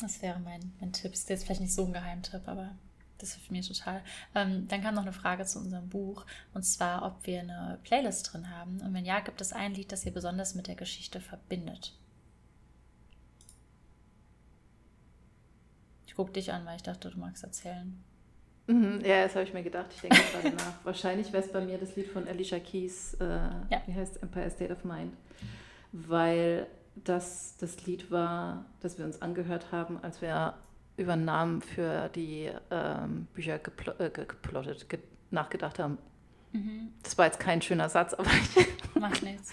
Das wäre mein, mein Tipp. Ist jetzt vielleicht nicht so ein Geheimtipp, aber das hilft mir total. Ähm, dann kam noch eine Frage zu unserem Buch und zwar, ob wir eine Playlist drin haben. Und wenn ja, gibt es ein Lied, das ihr besonders mit der Geschichte verbindet? Ich gucke dich an, weil ich dachte, du magst erzählen. Mhm, ja, das habe ich mir gedacht. Ich denke gerade nach. [laughs] Wahrscheinlich wäre es bei mir das Lied von Alicia Keys, äh, ja. wie heißt Empire State of Mind. Weil das das Lied war, das wir uns angehört haben, als wir über Namen für die ähm, Bücher gepl äh, geplottet, ge nachgedacht haben. Mhm. Das war jetzt kein schöner Satz, aber ich [laughs] Macht nichts.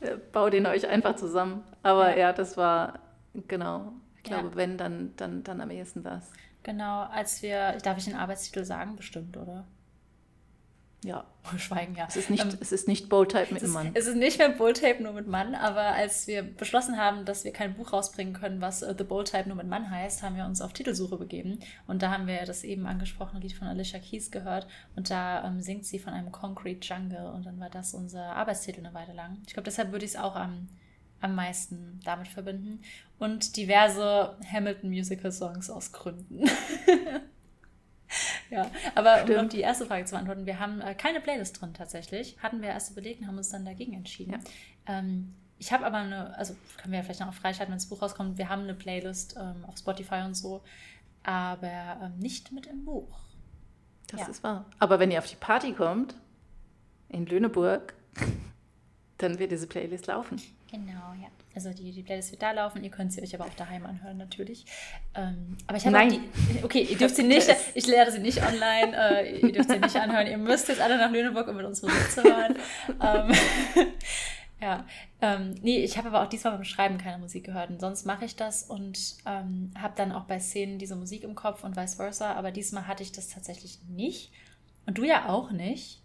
[laughs] baue den euch einfach zusammen. Aber ja, ja das war, genau, ich glaube, ja. wenn, dann, dann, dann am ehesten das. Genau, als wir, darf ich den Arbeitstitel sagen, bestimmt, oder? Ja. [laughs] Schweigen, ja. Es ist nicht, ähm, es ist nicht Bold-Type mit einem Mann. Es ist nicht mehr Bold-Tape nur mit Mann, aber als wir beschlossen haben, dass wir kein Buch rausbringen können, was uh, The Bold-Type nur mit Mann heißt, haben wir uns auf Titelsuche begeben. Und da haben wir das eben angesprochene Lied von Alicia Keys gehört. Und da ähm, singt sie von einem Concrete Jungle. Und dann war das unser Arbeitstitel eine Weile lang. Ich glaube, deshalb würde ich es auch am, am meisten damit verbinden. Und diverse Hamilton-Musical-Songs aus Gründen. [laughs] ja, aber Stimmt. um auf die erste Frage zu beantworten, wir haben äh, keine Playlist drin tatsächlich. Hatten wir erst überlegt und haben uns dann dagegen entschieden. Ja. Ähm, ich habe aber eine, also können wir ja vielleicht noch freischalten, wenn das Buch rauskommt. Wir haben eine Playlist ähm, auf Spotify und so, aber ähm, nicht mit im Buch. Das ja. ist wahr. Aber wenn ihr auf die Party kommt, in Lüneburg, dann wird diese Playlist laufen. Genau, ja. Also die, die Playlist wird da laufen. Ihr könnt sie euch aber auch daheim anhören, natürlich. Ähm, aber ich habe Nein. Die, okay, ihr dürft sie nicht, [laughs] ich lehre sie nicht online, äh, ihr dürft sie nicht anhören. Ihr müsst jetzt alle nach Lüneburg, um mit uns Musik zu hören. ähm, [laughs] ja, ähm, nee, ich habe aber auch diesmal beim Schreiben keine Musik gehört. Und sonst mache ich das und ähm, habe dann auch bei Szenen diese Musik im Kopf und vice versa. Aber diesmal hatte ich das tatsächlich nicht. Und du ja auch nicht.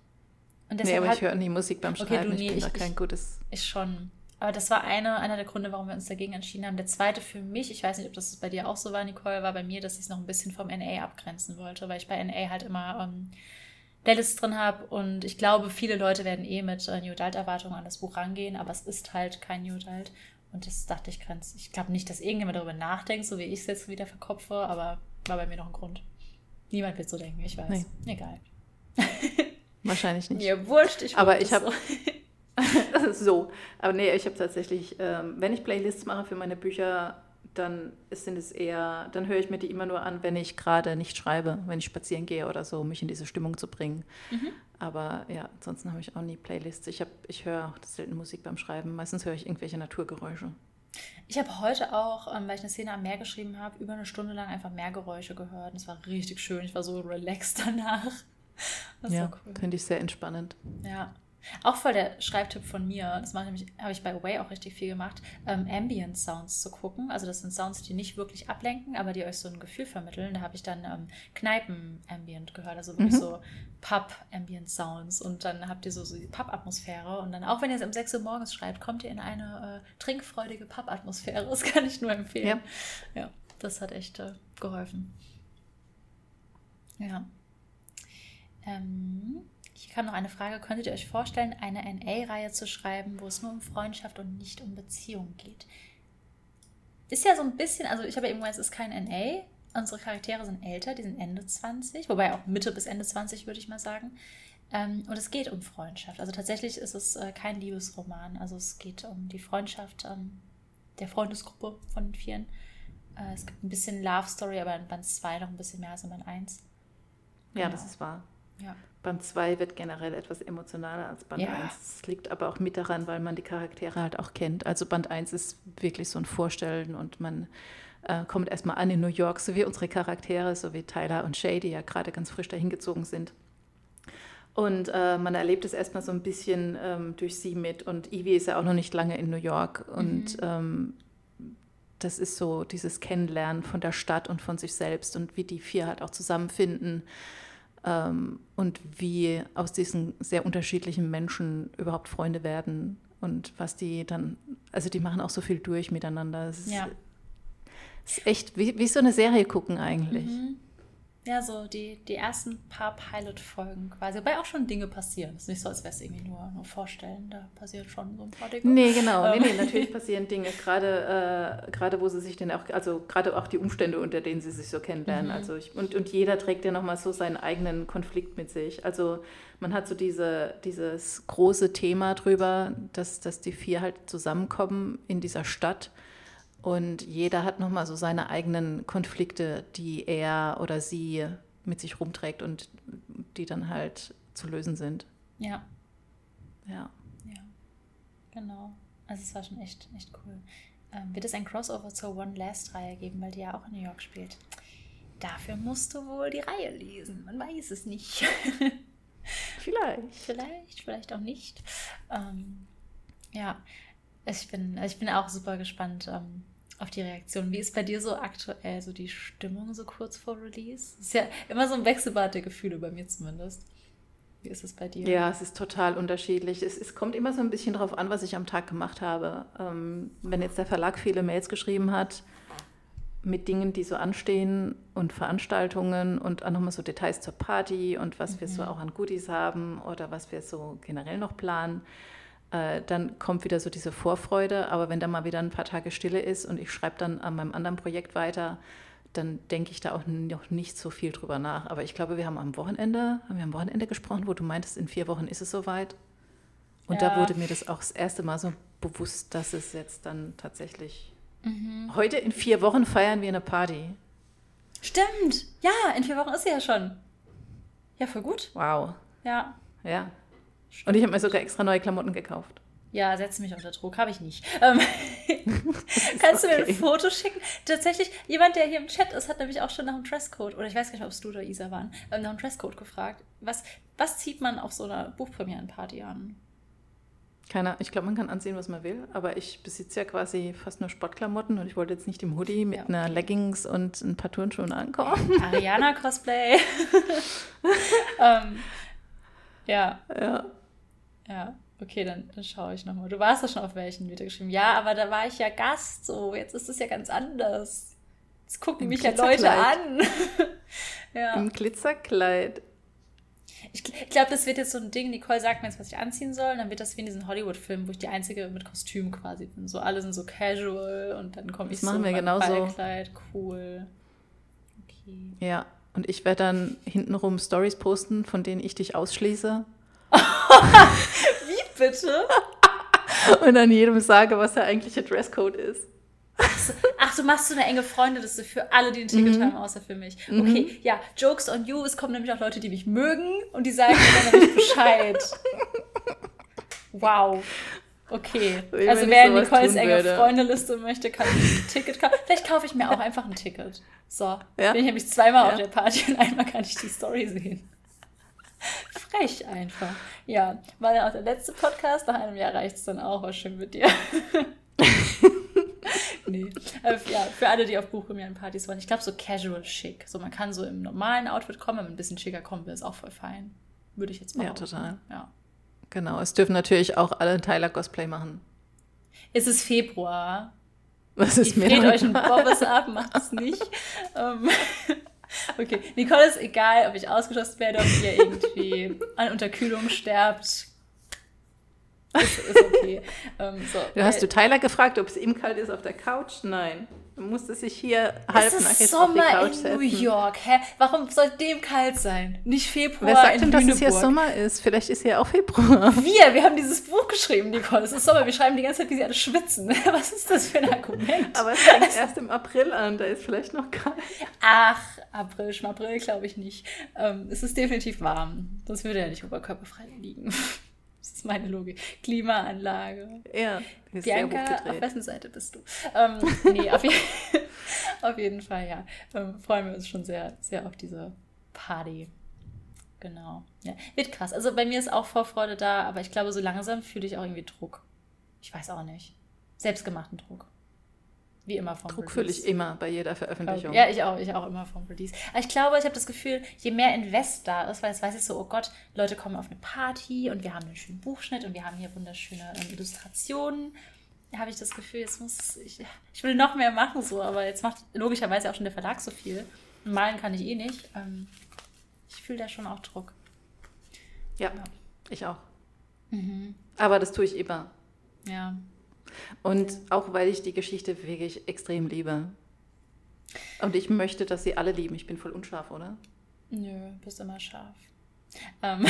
Und nee, aber ich höre nie Musik beim Schreiben. Okay, du, nee, ich bin ich, da kein gutes. Ich schon. Aber das war eine, einer der Gründe, warum wir uns dagegen entschieden haben. Der zweite für mich, ich weiß nicht, ob das bei dir auch so war, Nicole, war bei mir, dass ich es noch ein bisschen vom NA abgrenzen wollte, weil ich bei NA halt immer ähm, Playlists drin habe und ich glaube, viele Leute werden eh mit äh, New Adult-Erwartungen an das Buch rangehen, aber es ist halt kein New Adult. Und das dachte ich, grenz. Ich glaube nicht, dass irgendjemand darüber nachdenkt, so wie ich es jetzt wieder verkopfe, aber war bei mir noch ein Grund. Niemand wird so denken, ich weiß. Nee. Egal. [laughs] Wahrscheinlich nicht. Mir wurscht, ich Aber ich habe. So. [laughs] so. Aber nee, ich habe tatsächlich, ähm, wenn ich Playlists mache für meine Bücher, dann sind es eher, dann höre ich mir die immer nur an, wenn ich gerade nicht schreibe, wenn ich spazieren gehe oder so, um mich in diese Stimmung zu bringen. Mhm. Aber ja, ansonsten habe ich auch nie Playlists. Ich, ich höre auch selten Musik beim Schreiben. Meistens höre ich irgendwelche Naturgeräusche. Ich habe heute auch, ähm, weil ich eine Szene am Meer geschrieben habe, über eine Stunde lang einfach Meergeräusche gehört. Und es war richtig schön. Ich war so relaxed [laughs] danach. [laughs] Das ja, cool. finde ich sehr entspannend. Ja. Auch voll der Schreibtipp von mir, das habe ich bei Away auch richtig viel gemacht, ähm, Ambient Sounds zu gucken. Also das sind Sounds, die nicht wirklich ablenken, aber die euch so ein Gefühl vermitteln. Da habe ich dann ähm, Kneipen-Ambient gehört, also wirklich mhm. so Pub-Ambient Sounds. Und dann habt ihr so, so die Pub-Atmosphäre. Und dann, auch wenn ihr es um 6 Uhr morgens schreibt, kommt ihr in eine äh, trinkfreudige Pub-Atmosphäre. [laughs] Das kann ich nur empfehlen. Ja, ja das hat echt äh, geholfen. Ja. Ähm, hier kam noch eine Frage. Könntet ihr euch vorstellen, eine NA-Reihe zu schreiben, wo es nur um Freundschaft und nicht um Beziehung geht? Ist ja so ein bisschen, also ich habe eben gesagt, es ist kein NA. Unsere Charaktere sind älter, die sind Ende 20, wobei auch Mitte bis Ende 20 würde ich mal sagen. Ähm, und es geht um Freundschaft. Also tatsächlich ist es äh, kein Liebesroman. Also es geht um die Freundschaft ähm, der Freundesgruppe von den Vieren. Äh, es gibt ein bisschen Love Story, aber in Band 2 noch ein bisschen mehr als in Band 1. Ja, genau. das ist wahr. Ja. Band 2 wird generell etwas emotionaler als Band ja. 1. Das liegt aber auch mit daran, weil man die Charaktere halt auch kennt. Also Band 1 ist wirklich so ein Vorstellen und man äh, kommt erstmal an in New York, so wie unsere Charaktere, so wie Tyler und Shay, die ja gerade ganz frisch dahin gezogen sind. Und äh, man erlebt es erstmal so ein bisschen ähm, durch sie mit. Und Ivy ist ja auch noch nicht lange in New York. Und mhm. ähm, das ist so dieses Kennenlernen von der Stadt und von sich selbst und wie die vier halt auch zusammenfinden ähm, und wie aus diesen sehr unterschiedlichen Menschen überhaupt Freunde werden und was die dann, also die machen auch so viel durch miteinander. Es ja. ist, ist echt wie, wie so eine Serie gucken eigentlich. Mhm. Ja, so die, die ersten paar Pilot-Folgen quasi. Wobei auch schon Dinge passieren. Es ist nicht so, als wäre es irgendwie nur, nur vorstellen. Da passiert schon so ein paar Dinge. Nee, genau. Nee, nee, ähm. natürlich [laughs] passieren Dinge. Gerade, äh, gerade wo sie sich denn auch, also gerade auch die Umstände, unter denen sie sich so kennenlernen. Mhm. Also ich, und, und jeder trägt ja nochmal so seinen eigenen Konflikt mit sich. Also man hat so diese, dieses große Thema drüber, dass, dass die vier halt zusammenkommen in dieser Stadt und jeder hat nochmal so seine eigenen Konflikte, die er oder sie mit sich rumträgt und die dann halt zu lösen sind. Ja. Ja. Ja, genau. Also es war schon echt, echt cool. Ähm, wird es ein Crossover zur One Last Reihe geben, weil die ja auch in New York spielt? Dafür musst du wohl die Reihe lesen. Man weiß es nicht. [laughs] vielleicht. Vielleicht, vielleicht auch nicht. Ähm, ja, ich bin, ich bin auch super gespannt ähm, auf die Reaktion. Wie ist bei dir so aktuell so die Stimmung so kurz vor Release? ist ja immer so ein Wechselbad der Gefühle bei mir zumindest. Wie ist es bei dir? Ja, es ist total unterschiedlich. Es, es kommt immer so ein bisschen darauf an, was ich am Tag gemacht habe. Ähm, wenn jetzt der Verlag viele Mails geschrieben hat mit Dingen, die so anstehen und Veranstaltungen und auch nochmal so Details zur Party und was mhm. wir so mhm. auch an Goodies haben oder was wir so generell noch planen, äh, dann kommt wieder so diese Vorfreude. Aber wenn da mal wieder ein paar Tage Stille ist und ich schreibe dann an meinem anderen Projekt weiter, dann denke ich da auch noch nicht so viel drüber nach. Aber ich glaube, wir haben am Wochenende, haben wir am Wochenende gesprochen, wo du meintest, in vier Wochen ist es soweit. Und ja. da wurde mir das auch das erste Mal so bewusst, dass es jetzt dann tatsächlich. Mhm. Heute in vier Wochen feiern wir eine Party. Stimmt. Ja, in vier Wochen ist sie ja schon. Ja, voll gut. Wow. Ja. Ja. Und ich habe mir sogar extra neue Klamotten gekauft. Ja, setze mich unter Druck, habe ich nicht. Ähm, [laughs] kannst du mir ein Foto schicken? Tatsächlich, jemand, der hier im Chat ist, hat nämlich auch schon nach einem Dresscode, oder ich weiß gar nicht, ob es du oder Isa waren, ähm, nach einem Dresscode gefragt. Was, was zieht man auf so einer Buchpremierenparty an? Keiner, ich glaube, man kann anziehen, was man will, aber ich besitze ja quasi fast nur Sportklamotten und ich wollte jetzt nicht im Hoodie mit ja, okay. einer Leggings und ein paar Turnschuhen ankommen. [laughs] Ariana-Cosplay. [laughs] ähm, ja. Ja. Ja, okay, dann, dann schaue ich nochmal. Du warst ja schon auf welchen wieder geschrieben. Ja, aber da war ich ja Gast, so. Jetzt ist es ja ganz anders. Jetzt gucken Im mich ja Leute an. [laughs] ja. Im Glitzerkleid. Ich, glaube, das wird jetzt so ein Ding. Nicole sagt mir jetzt, was ich anziehen soll. dann wird das wie in diesen Hollywood-Filmen, wo ich die Einzige mit Kostüm quasi bin. So alle sind so casual und dann komme ich das so machen wir genauso. Ballkleid. Cool. Okay. Ja, und ich werde dann hintenrum Stories posten, von denen ich dich ausschließe. Wie bitte? und dann jedem sage, was der eigentliche Dresscode ist. Ach, so, ach, du machst so eine enge Freundeliste für alle, die ein Ticket mhm. haben, außer für mich. Mhm. Okay, ja, Jokes on you. Es kommen nämlich auch Leute, die mich mögen und die sagen mir dann nämlich Bescheid. Wow. Okay, also wer in Nicoles enge Freundeliste möchte, kann ich ein Ticket kaufen. Vielleicht kaufe ich mir auch einfach ein Ticket. So, ja? bin ich nämlich zweimal ja. auf der Party und einmal kann ich die Story sehen. Frech einfach. Ja, war dann auch der letzte Podcast. Nach einem Jahr reicht es dann auch. War schön mit dir. [laughs] nee. Äh, ja, für alle, die auf Buchpremierenpartys waren. Ich glaube, so casual schick. So, man kann so im normalen Outfit kommen, wenn man ein bisschen schicker kommen will, ist auch voll fein. Würde ich jetzt mal Ja, total. Ja. Genau, es dürfen natürlich auch alle Tyler Cosplay machen. Es ist Februar. Was ist mir? Dreht euch ein Bobbes ab, macht es nicht. [laughs] Okay, Nicole ist egal, ob ich ausgeschlossen werde, ob ihr irgendwie an Unterkühlung sterbt. Ist, ist okay. Ähm, so. Du hast du Tyler gefragt, ob es ihm kalt ist auf der Couch? Nein. Du musstest sich hier auf die Couch setzen. in New York. Hä? Warum soll dem kalt sein? Nicht Februar Wer sagt denn, dass es hier Sommer ist? Vielleicht ist hier auch Februar. Wir, wir haben dieses Buch geschrieben, Nicole. Es ist Sommer. Wir schreiben die ganze Zeit, wie sie alle schwitzen. [laughs] Was ist das für ein Argument? Aber es fängt erst im April an. Da ist vielleicht noch kalt. Ach, April, April glaube ich nicht. Ähm, es ist definitiv warm. Sonst würde er nicht oberkörperfrei liegen. Das ist meine Logik. Klimaanlage. Ja, Bianca, auf wessen Seite bist du? Ähm, nee, auf, je [laughs] auf, jeden Fall, ja. Ähm, freuen wir uns schon sehr, sehr auf diese Party. Genau. Ja, wird krass. Also bei mir ist auch Vorfreude da, aber ich glaube, so langsam fühle ich auch irgendwie Druck. Ich weiß auch nicht. Selbstgemachten Druck. Wie immer vom Druck fühle ich immer bei jeder Veröffentlichung. Ja, ich auch, ich auch immer vom Release. Aber ich glaube, ich habe das Gefühl, je mehr Invest da ist, weil jetzt weiß ich so, oh Gott, Leute kommen auf eine Party und wir haben einen schönen Buchschnitt und wir haben hier wunderschöne ähm, Illustrationen, habe ich das Gefühl, jetzt muss ich, ich will noch mehr machen so, aber jetzt macht logischerweise auch schon der Verlag so viel. Malen kann ich eh nicht. Ähm, ich fühle da schon auch Druck. Ja, ja. ich auch. Mhm. Aber das tue ich immer. Ja. Und auch weil ich die Geschichte wirklich extrem liebe. Und ich möchte, dass sie alle lieben. Ich bin voll unscharf, oder? Nö, bist immer scharf. Ähm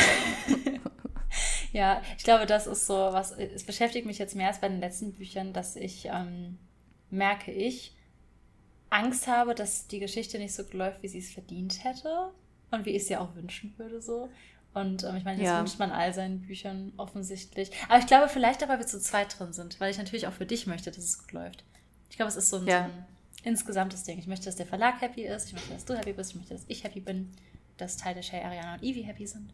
[laughs] ja, ich glaube, das ist so was, es beschäftigt mich jetzt mehr als bei den letzten Büchern, dass ich, ähm, merke ich, Angst habe, dass die Geschichte nicht so läuft, wie sie es verdient hätte und wie ich es ja auch wünschen würde so. Und ähm, ich meine, das ja. wünscht man all seinen Büchern offensichtlich. Aber ich glaube, vielleicht auch, weil wir zu zweit drin sind, weil ich natürlich auch für dich möchte, dass es gut läuft. Ich glaube, es ist so ein, ja. so ein insgesamtes Ding. Ich möchte, dass der Verlag happy ist, ich möchte, dass du happy bist, ich möchte, dass ich happy bin, dass Teil der Shay, Ariana und Evie happy sind.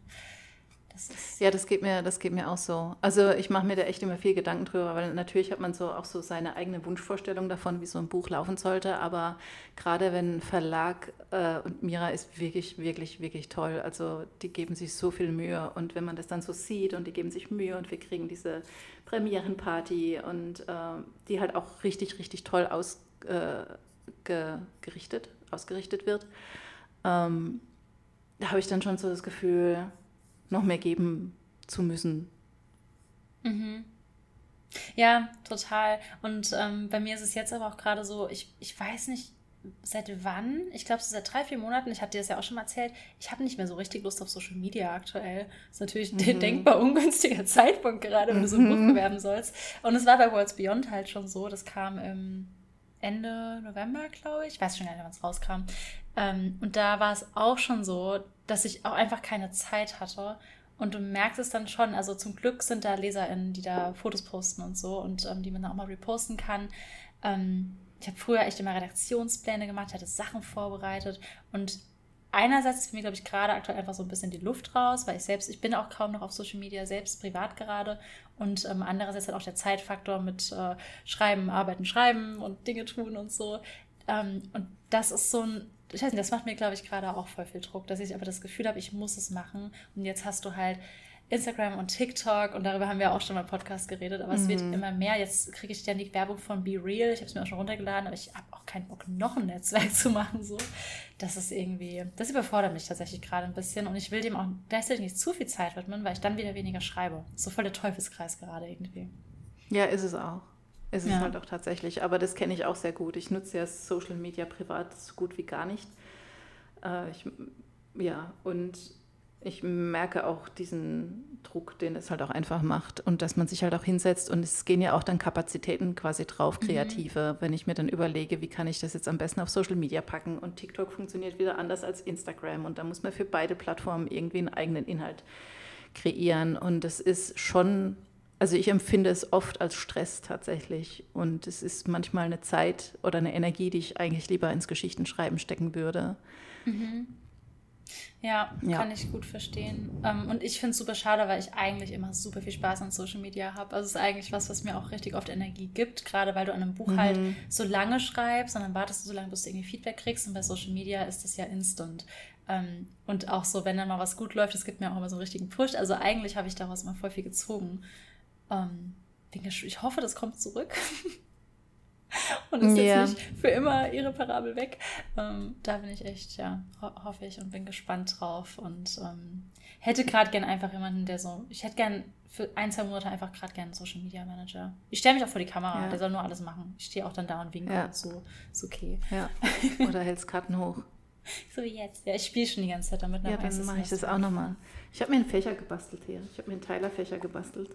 Das ja, das geht, mir, das geht mir auch so. Also ich mache mir da echt immer viel Gedanken drüber, weil natürlich hat man so auch so seine eigene Wunschvorstellung davon, wie so ein Buch laufen sollte. Aber gerade wenn Verlag äh, und Mira ist wirklich, wirklich, wirklich toll. Also die geben sich so viel Mühe. Und wenn man das dann so sieht und die geben sich Mühe und wir kriegen diese Premierenparty und äh, die halt auch richtig, richtig toll ausgerichtet, äh, ausgerichtet wird, ähm, da habe ich dann schon so das Gefühl, noch mehr geben zu müssen. Mhm. Ja, total. Und ähm, bei mir ist es jetzt aber auch gerade so, ich, ich weiß nicht, seit wann, ich glaube, so seit drei, vier Monaten, ich habe dir das ja auch schon mal erzählt, ich habe nicht mehr so richtig Lust auf Social Media aktuell. Das ist natürlich mhm. ein denkbar ungünstiger [laughs] Zeitpunkt gerade, wenn du so ein Buch mhm. bewerben sollst. Und es war bei Worlds Beyond halt schon so, das kam im Ende November, glaube ich. Ich weiß schon gar nicht, wann es rauskam. Ähm, und da war es auch schon so, dass ich auch einfach keine Zeit hatte. Und du merkst es dann schon, also zum Glück sind da LeserInnen, die da Fotos posten und so und ähm, die man dann auch mal reposten kann. Ähm, ich habe früher echt immer Redaktionspläne gemacht, hatte Sachen vorbereitet und einerseits ist für mich, glaube ich, gerade aktuell einfach so ein bisschen die Luft raus, weil ich selbst, ich bin auch kaum noch auf Social Media, selbst privat gerade. Und ähm, andererseits halt auch der Zeitfaktor mit äh, Schreiben, Arbeiten, Schreiben und Dinge tun und so. Ähm, und das ist so ein ich weiß nicht, das macht mir, glaube ich, gerade auch voll viel Druck, dass ich aber das Gefühl habe, ich muss es machen. Und jetzt hast du halt Instagram und TikTok und darüber haben wir auch schon mal im Podcast geredet, aber mhm. es wird mhm. immer mehr. Jetzt kriege ich ständig Werbung von Be Real. Ich habe es mir auch schon runtergeladen, aber ich habe auch keinen Bock, noch ein Netzwerk [laughs] zu machen. So. Das ist irgendwie, das überfordert mich tatsächlich gerade ein bisschen und ich will dem auch gleichzeitig nicht zu viel Zeit widmen, weil ich dann wieder weniger schreibe. So voll der Teufelskreis gerade irgendwie. Ja, ist es auch. Ist es ja. halt auch tatsächlich. Aber das kenne ich auch sehr gut. Ich nutze ja Social Media privat so gut wie gar nicht. Äh, ich, ja, und ich merke auch diesen Druck, den es halt auch einfach macht und dass man sich halt auch hinsetzt und es gehen ja auch dann Kapazitäten quasi drauf, mhm. kreative, mhm. wenn ich mir dann überlege, wie kann ich das jetzt am besten auf Social Media packen und TikTok funktioniert wieder anders als Instagram und da muss man für beide Plattformen irgendwie einen eigenen Inhalt kreieren und es ist schon Also ich empfinde es oft als Stress tatsächlich. Und es ist manchmal eine Zeit oder eine Energie, die ich eigentlich lieber ins Geschichtenschreiben stecken würde. Mhm. Ja, ja, kann ich gut verstehen. Ähm, und ich finde es super schade, weil ich eigentlich immer super viel Spaß an Social Media habe. Also es ist eigentlich was, was mir auch richtig oft Energie gibt, gerade weil du an einem Buch halt mhm. halt so lange schreibst und dann wartest du so lange, bis du irgendwie Feedback kriegst. Und bei Social Media ist das ja instant. Ähm, und auch so, wenn dann mal was gut läuft, das gibt mir auch immer so einen richtigen Push. Also eigentlich habe ich daraus immer voll viel gezogen. Ähm, ich hoffe, das kommt zurück. [laughs] und ist yeah. jetzt nicht für immer irreparabel weg. Ähm, da bin ich echt, ja, ho hoffe ich und bin gespannt drauf und ähm, hätte gerade gern einfach jemanden, der so, ich hätte gern für ein, zwei Monate einfach gerade gern einen Social Media Manager. Ich stelle mich auch vor die Kamera, ja. der soll nur alles machen. Ich stehe auch dann da und winke ja. und so, ist okay. Ja. [laughs] Oder hältst Karten hoch. So wie jetzt. Ja, ich spiele schon die ganze Zeit damit. Ja, dann mache ich das auch nochmal. Ich habe mir einen Fächer gebastelt hier. Ich habe mir einen Teilerfächer gebastelt.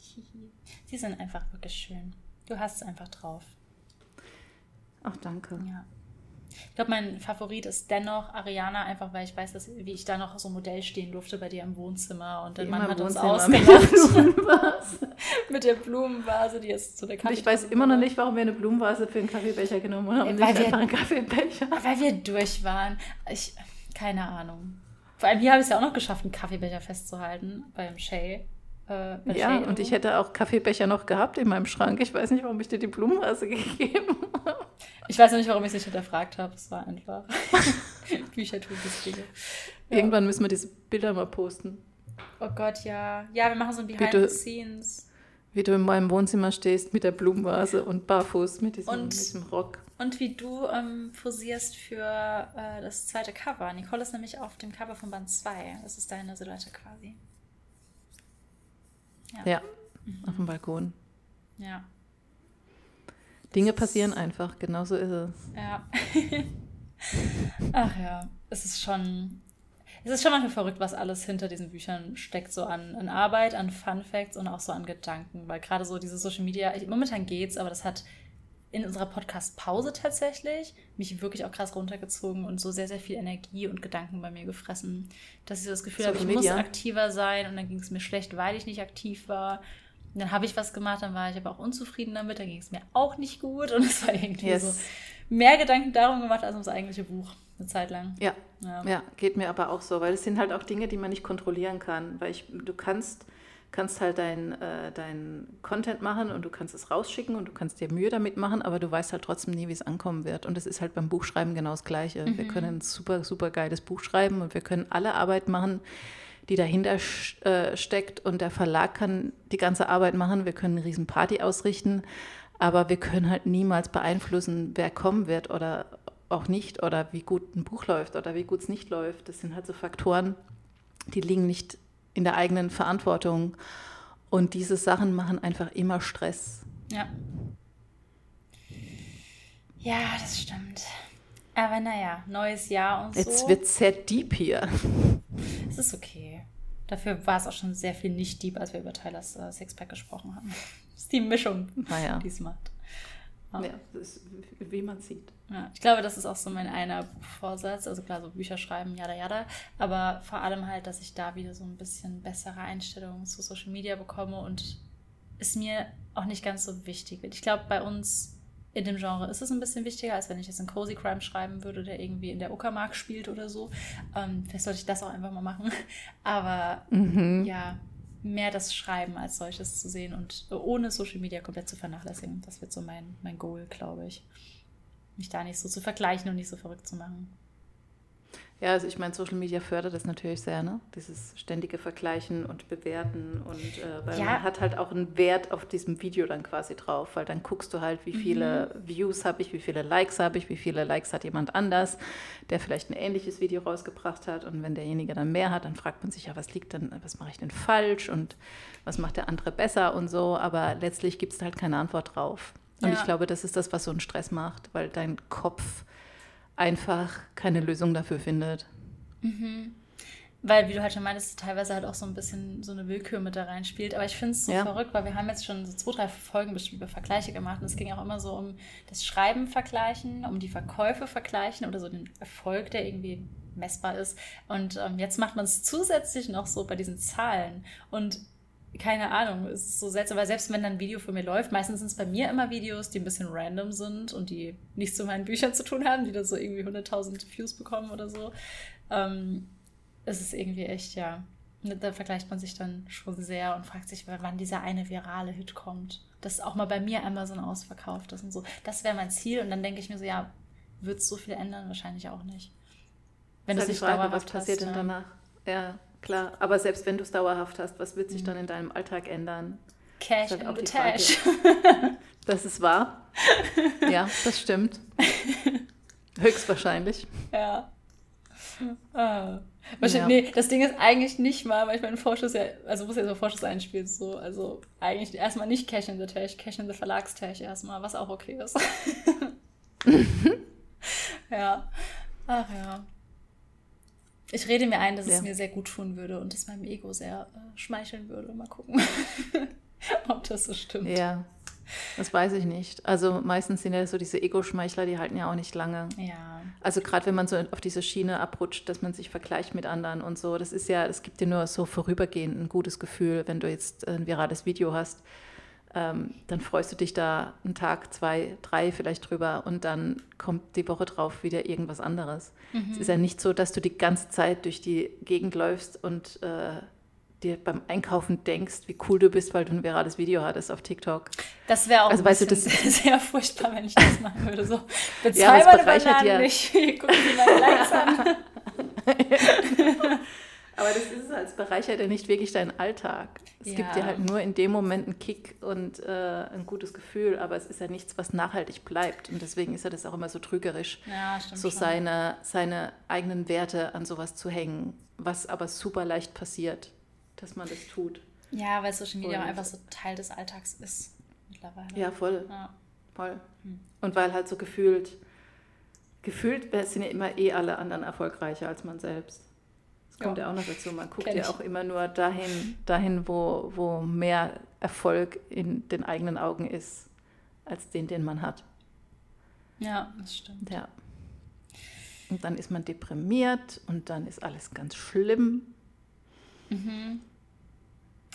[laughs] Sie sind einfach wirklich schön. Du hast es einfach drauf. Ach, danke. Ja. Ich glaube, mein Favorit ist dennoch Ariana, einfach weil ich weiß, dass, wie ich da noch so Modell stehen durfte bei dir im Wohnzimmer. Und dann man hat uns [laughs] ausgelacht. Mit, mit der Blumenvase, die jetzt zu der Kaffee. Ich weiß immer noch nicht, warum wir eine Blumenvase für einen Kaffeebecher genommen haben. Weil wir, einen Kaffeebecher. Weil wir durch waren. Ich, keine Ahnung. Vor allem hier habe ich es ja auch noch geschafft, einen Kaffeebecher festzuhalten beim Shay. Äh, ja, und ich hätte auch Kaffeebecher noch gehabt in meinem Schrank. Ich weiß nicht, warum ich dir die Blumenvase [laughs] gegeben habe. Ich weiß noch nicht, warum ich es nicht hinterfragt habe. Es war einfach [laughs] Bücher tun das Dinge. Ja. Irgendwann müssen wir diese Bilder mal posten. Oh Gott, ja. Ja, wir machen so ein Behind wie the Scenes. Wie du in meinem Wohnzimmer stehst mit der Blumenvase und barfuß mit diesem, und, mit diesem Rock. Und wie du ähm, posierst für äh, das zweite Cover. Nicole ist nämlich auf dem Cover von Band 2. Das ist deine Silhouette quasi. Ja, ja mhm. auf dem Balkon. Ja. Dinge passieren einfach, genau so ist es. Ja. [laughs] Ach ja, es ist schon. Es ist schon manchmal verrückt, was alles hinter diesen Büchern steckt, so an, an Arbeit, an Fun Facts und auch so an Gedanken. Weil gerade so diese Social Media, ich, momentan geht's, aber das hat in unserer Podcast-Pause tatsächlich mich wirklich auch krass runtergezogen und so sehr, sehr viel Energie und Gedanken bei mir gefressen, dass ich das Gefühl habe, ich Media. muss aktiver sein und dann ging es mir schlecht, weil ich nicht aktiv war. Und dann habe ich was gemacht, dann war ich aber auch unzufrieden damit, dann ging es mir auch nicht gut und es war irgendwie yes. so mehr Gedanken darum gemacht als ums eigentliche Buch eine Zeit lang. Ja. ja, ja, geht mir aber auch so, weil es sind halt auch Dinge, die man nicht kontrollieren kann, weil ich, du kannst kannst halt dein, äh, dein Content machen und du kannst es rausschicken und du kannst dir Mühe damit machen, aber du weißt halt trotzdem nie, wie es ankommen wird. Und es ist halt beim Buchschreiben genau das Gleiche. Mhm. Wir können ein super, super geiles Buch schreiben und wir können alle Arbeit machen, die dahinter äh, steckt und der Verlag kann die ganze Arbeit machen. Wir können eine riesen Party ausrichten, aber wir können halt niemals beeinflussen, wer kommen wird oder auch nicht oder wie gut ein Buch läuft oder wie gut es nicht läuft. Das sind halt so Faktoren, die liegen nicht in der eigenen Verantwortung. Und diese Sachen machen einfach immer Stress. Ja. Ja, das stimmt. Aber naja, neues Jahr und so. Jetzt wird sehr deep hier. Es ist okay. Dafür war es auch schon sehr viel nicht deep, als wir über Tylers äh, Sixpack gesprochen haben. [laughs] Das ist die Mischung, naja. die es macht. Ja, ist, wie man sieht. Ja, ich glaube, das ist auch so mein einer Vorsatz. Also klar, so Bücher schreiben, jada, jada. Aber vor allem halt, dass ich da wieder so ein bisschen bessere Einstellungen zu Social Media bekomme und es mir auch nicht ganz so wichtig wird. Ich glaube, bei uns in dem Genre ist es ein bisschen wichtiger, als wenn ich jetzt einen Cozy Crime schreiben würde, der irgendwie in der Uckermark spielt oder so. Ähm, vielleicht sollte ich das auch einfach mal machen. [laughs] Aber mhm. ja, mehr das Schreiben als solches zu sehen und ohne Social Media komplett zu vernachlässigen. Das wird so mein, mein Goal, glaube ich. Mich da nicht so zu vergleichen und nicht so verrückt zu machen. Ja, also ich meine, Social Media fördert das natürlich sehr, ne? Dieses ständige Vergleichen und Bewerten und äh, weil ja. man hat halt auch einen Wert auf diesem Video dann quasi drauf, weil dann guckst du halt, wie viele mhm. Views habe ich, wie viele Likes habe ich, wie viele Likes hat jemand anders, der vielleicht ein ähnliches Video rausgebracht hat und wenn derjenige dann mehr hat, dann fragt man sich ja, was liegt denn, was mache ich denn falsch und was macht der andere besser und so, aber letztlich gibt es halt keine Antwort drauf. Und ja. ich glaube, das ist das, was so einen Stress macht, weil dein Kopf einfach keine Lösung dafür findet. Mhm. Weil, wie du halt schon meintest, teilweise halt auch so ein bisschen so eine Willkür mit da reinspielt. Aber ich finde es so ja. verrückt, weil wir haben jetzt schon so zwei, drei Folgen bestimmt über Vergleiche gemacht. Und es ging auch immer so um das Schreiben vergleichen, um die Verkäufe vergleichen oder so den Erfolg, der irgendwie messbar ist. Und ähm, jetzt macht man es zusätzlich noch so bei diesen Zahlen. Und keine Ahnung, es ist so seltsam, weil selbst wenn dann ein Video für mir läuft, meistens sind es bei mir immer Videos, die ein bisschen random sind und die nichts zu meinen Büchern zu tun haben, die dann so irgendwie 100.000 Views bekommen oder so. Ähm, es ist irgendwie echt, ja, da vergleicht man sich dann schon sehr und fragt sich, wann dieser eine virale Hit kommt. Dass auch mal bei mir Amazon ausverkauft ist und so. Das wäre mein Ziel und dann denke ich mir so, ja, wird es so viel ändern? Wahrscheinlich auch nicht. Wenn das ist halt die Frage, was passiert hast, denn danach? Ja, klar. Aber selbst wenn du es dauerhaft hast, was wird sich dann in deinem Alltag ändern? Cash halt in the Tash. [laughs] Das ist wahr. Ja, das stimmt. [laughs] Höchstwahrscheinlich. Ja. Ah. Ja. Nee, das Ding ist eigentlich nicht mal, weil ich meinen Vorschuss ja, also muss ja so Vorschuss einspielen, so, also eigentlich erstmal nicht Cash in the Tash, Cash in the Verlagstash erstmal, was auch okay ist. [laughs] ja. Ach ja. Ich rede mir ein, dass ja. es mir sehr gut tun würde und es meinem Ego sehr äh, schmeicheln würde. Mal gucken, [laughs] ob das so stimmt. Ja, das weiß ich nicht. Also meistens sind ja so diese Ego-Schmeichler, die halten ja auch nicht lange. Ja. Also gerade wenn man so auf diese Schiene abrutscht, dass man sich vergleicht mit anderen und so, das ist ja, das gibt dir nur so vorübergehend ein gutes Gefühl, wenn du jetzt ein virales Video hast. Ähm, dann freust du dich da einen Tag, zwei, drei vielleicht drüber und dann kommt die Woche drauf wieder irgendwas anderes. Mhm. Es ist ja nicht so, dass du die ganze Zeit durch die Gegend läufst und äh, dir beim Einkaufen denkst, wie cool du bist, weil du ein virales Video hattest auf TikTok. Das wäre auch also, weißt du, das [laughs] sehr furchtbar, wenn ich das machen würde. So, [laughs] bezahl ja, meine Bananen ja. nicht, guck dir meine Likes an. [laughs] Aber das ist es als bereichert ja nicht wirklich deinen Alltag. Es ja. gibt dir halt nur in dem Moment einen Kick und äh, ein gutes Gefühl, aber es ist ja nichts, was nachhaltig bleibt. Und deswegen ist ja das auch immer so trügerisch, ja, so seine, seine eigenen Werte an sowas zu hängen, was aber super leicht passiert dass man das tut. Ja, weil Social Media und, einfach so Teil des Alltags ist mittlerweile. Ja, voll. Ja. Voll. Hm. Und weil halt so gefühlt, gefühlt sind ja immer eh alle anderen erfolgreicher als man selbst. Das kommt ja, ja auch noch dazu. Man guckt ja auch immer nur dahin, dahin wo, wo mehr Erfolg in den eigenen Augen ist, als den, den man hat. Ja, das stimmt. Ja. Und dann ist man deprimiert und dann ist alles ganz schlimm. Mhm.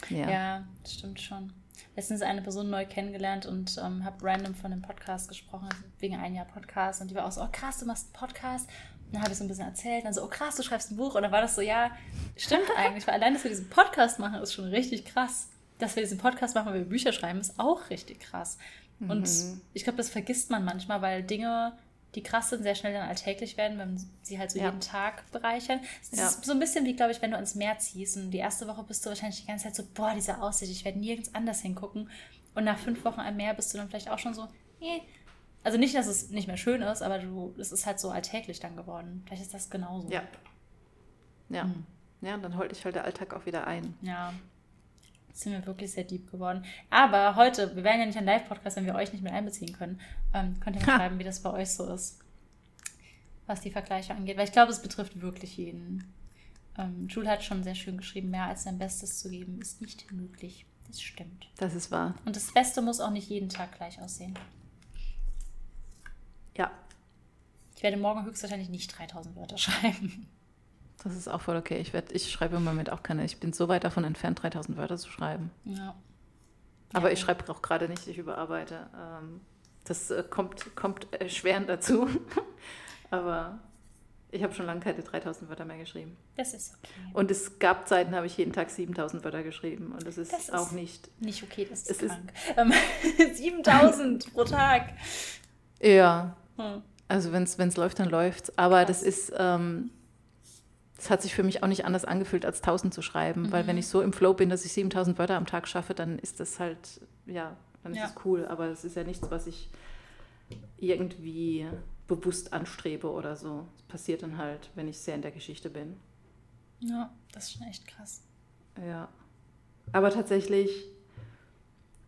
Ja. ja, stimmt schon. Letztens eine Person neu kennengelernt und ähm, habe random von einem Podcast gesprochen, wegen ein Jahr Podcast. Und die war auch so, oh krass, du machst einen Podcast. Dann habe ich so ein bisschen erzählt. Und dann so, oh krass, du schreibst ein Buch. Und dann war das so, ja, stimmt eigentlich. Weil allein, dass wir diesen Podcast machen, ist schon richtig krass. Dass wir diesen Podcast machen, weil wir Bücher schreiben, ist auch richtig krass. Und mhm. ich glaube, das vergisst man manchmal, weil Dinge die krass sind, sehr schnell dann alltäglich werden, wenn sie halt so ja. jeden Tag bereichern. Es ja. ist so ein bisschen wie, glaube ich, wenn du ans Meer ziehst und die erste Woche bist du wahrscheinlich die ganze Zeit so, boah, diese Aussicht, ich werde nirgends anders hingucken. Und nach fünf Wochen am Meer bist du dann vielleicht auch schon so, eh. Also nicht, dass es nicht mehr schön ist, aber du, es ist halt so alltäglich dann geworden. Vielleicht ist das genauso. Ja. Ja. Mhm. Ja, und dann holt dich halt der Alltag auch wieder ein. Ja sind wir wirklich sehr deep geworden. Aber heute, wir werden ja nicht ein Live-Podcast, wenn wir euch nicht mit einbeziehen können. Ähm, könnt ihr mal schreiben, wie das bei euch so ist, was die Vergleiche angeht. Weil ich glaube, es betrifft wirklich jeden. Ähm, Jules hat schon sehr schön geschrieben, mehr als sein Bestes zu geben, ist nicht möglich. Das stimmt. Das ist wahr. Und das Beste muss auch nicht jeden Tag gleich aussehen. Ja. Ich werde morgen höchstwahrscheinlich nicht 3000 Wörter [laughs] schreiben. Das ist auch voll okay. Ich, werd, ich schreibe im Moment auch keine. Ich bin so weit davon entfernt, 3000 Wörter zu schreiben. Ja. Aber ja. ich schreibe auch gerade nicht, ich überarbeite. Ähm, das äh, kommt, kommt erschwerend dazu. [laughs] Aber ich habe schon lange keine 3000 Wörter mehr geschrieben. Das ist okay. Und es gab Zeiten, habe ich jeden Tag 7000 Wörter geschrieben. Und das ist, das ist auch nicht. Nicht okay, das ist krank. [laughs] Ist 7000 pro Tag. Ja. Hm. Also wenn es läuft, dann läuft es. Aber Krass. das ist. Ähm, es hat sich für mich auch nicht anders angefühlt, als 1000 zu schreiben, mhm. weil wenn ich so im Flow bin, dass ich 7000 Wörter am Tag schaffe, dann ist das halt, ja, dann ist es ja. cool. Aber es ist ja nichts, was ich irgendwie bewusst anstrebe oder so. Es passiert dann halt, wenn ich sehr in der Geschichte bin. Ja, das ist schon echt krass. Ja. Aber tatsächlich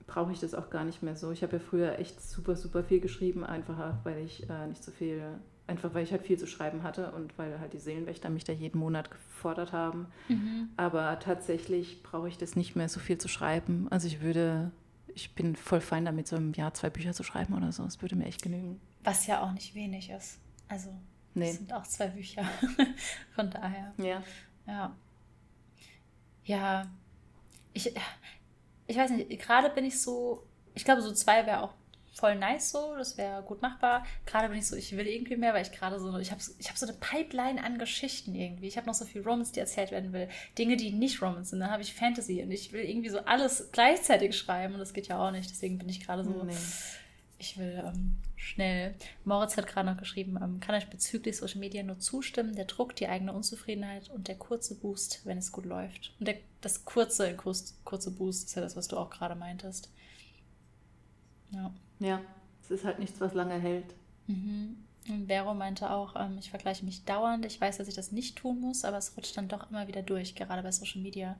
brauche ich das auch gar nicht mehr so. Ich habe ja früher echt super, super viel geschrieben, einfach weil ich äh, nicht so viel Einfach weil ich halt viel zu schreiben hatte und weil halt die Seelenwächter mich da jeden Monat gefordert haben. Mhm. Aber tatsächlich brauche ich das nicht mehr so viel zu schreiben. Also ich würde, ich bin voll fein damit, so im Jahr zwei Bücher zu schreiben oder so. Das würde mir echt genügen. Was ja auch nicht wenig ist. Also nee. es sind auch zwei Bücher. [laughs] Von daher. Ja. Ja. Ja. ich, ich weiß nicht, gerade bin ich so, ich glaube, so zwei wäre auch voll nice so, das wäre gut machbar. Gerade bin ich so, ich will irgendwie mehr, weil ich gerade so, ich habe ich hab so eine Pipeline an Geschichten irgendwie. Ich habe noch so viel Romance, die erzählt werden will. Dinge, die nicht Romance sind. Dann habe ich Fantasy und ich will irgendwie so alles gleichzeitig schreiben und das geht ja auch nicht. Deswegen bin ich gerade so, nee. Ich will ähm, schnell. Moritz hat gerade noch geschrieben, ähm, kann euch bezüglich Social Media nur zustimmen. Der Druck, die eigene Unzufriedenheit und der kurze Boost, wenn es gut läuft. Und der, das kurze, kurze Boost ist ja das, was du auch gerade meintest. Ja. Ja, es ist halt nichts, was lange hält. Mhm. Und Vero meinte auch, ähm, ich vergleiche mich dauernd. Ich weiß, dass ich das nicht tun muss, aber es rutscht dann doch immer wieder durch, gerade bei Social Media.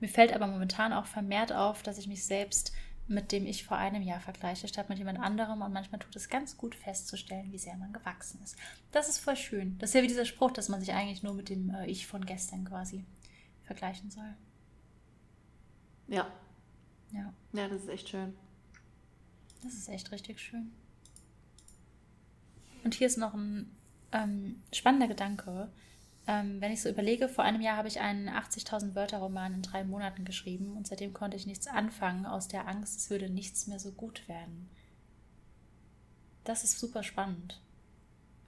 Mir fällt aber momentan auch vermehrt auf, dass ich mich selbst mit dem ich vor einem Jahr vergleiche, statt mit jemand anderem. Und manchmal tut es ganz gut festzustellen, wie sehr man gewachsen ist. Das ist voll schön. Das ist ja wie dieser Spruch, dass man sich eigentlich nur mit dem äh, Ich von gestern quasi vergleichen soll. Ja. Ja. Ja, das ist echt schön. Das ist echt richtig schön. Und hier ist noch ein ähm, spannender Gedanke. Ähm, wenn ich so überlege, vor einem Jahr habe ich einen 80.000 Wörter Roman in drei Monaten geschrieben und seitdem konnte ich nichts anfangen aus der Angst, es würde nichts mehr so gut werden. Das ist super spannend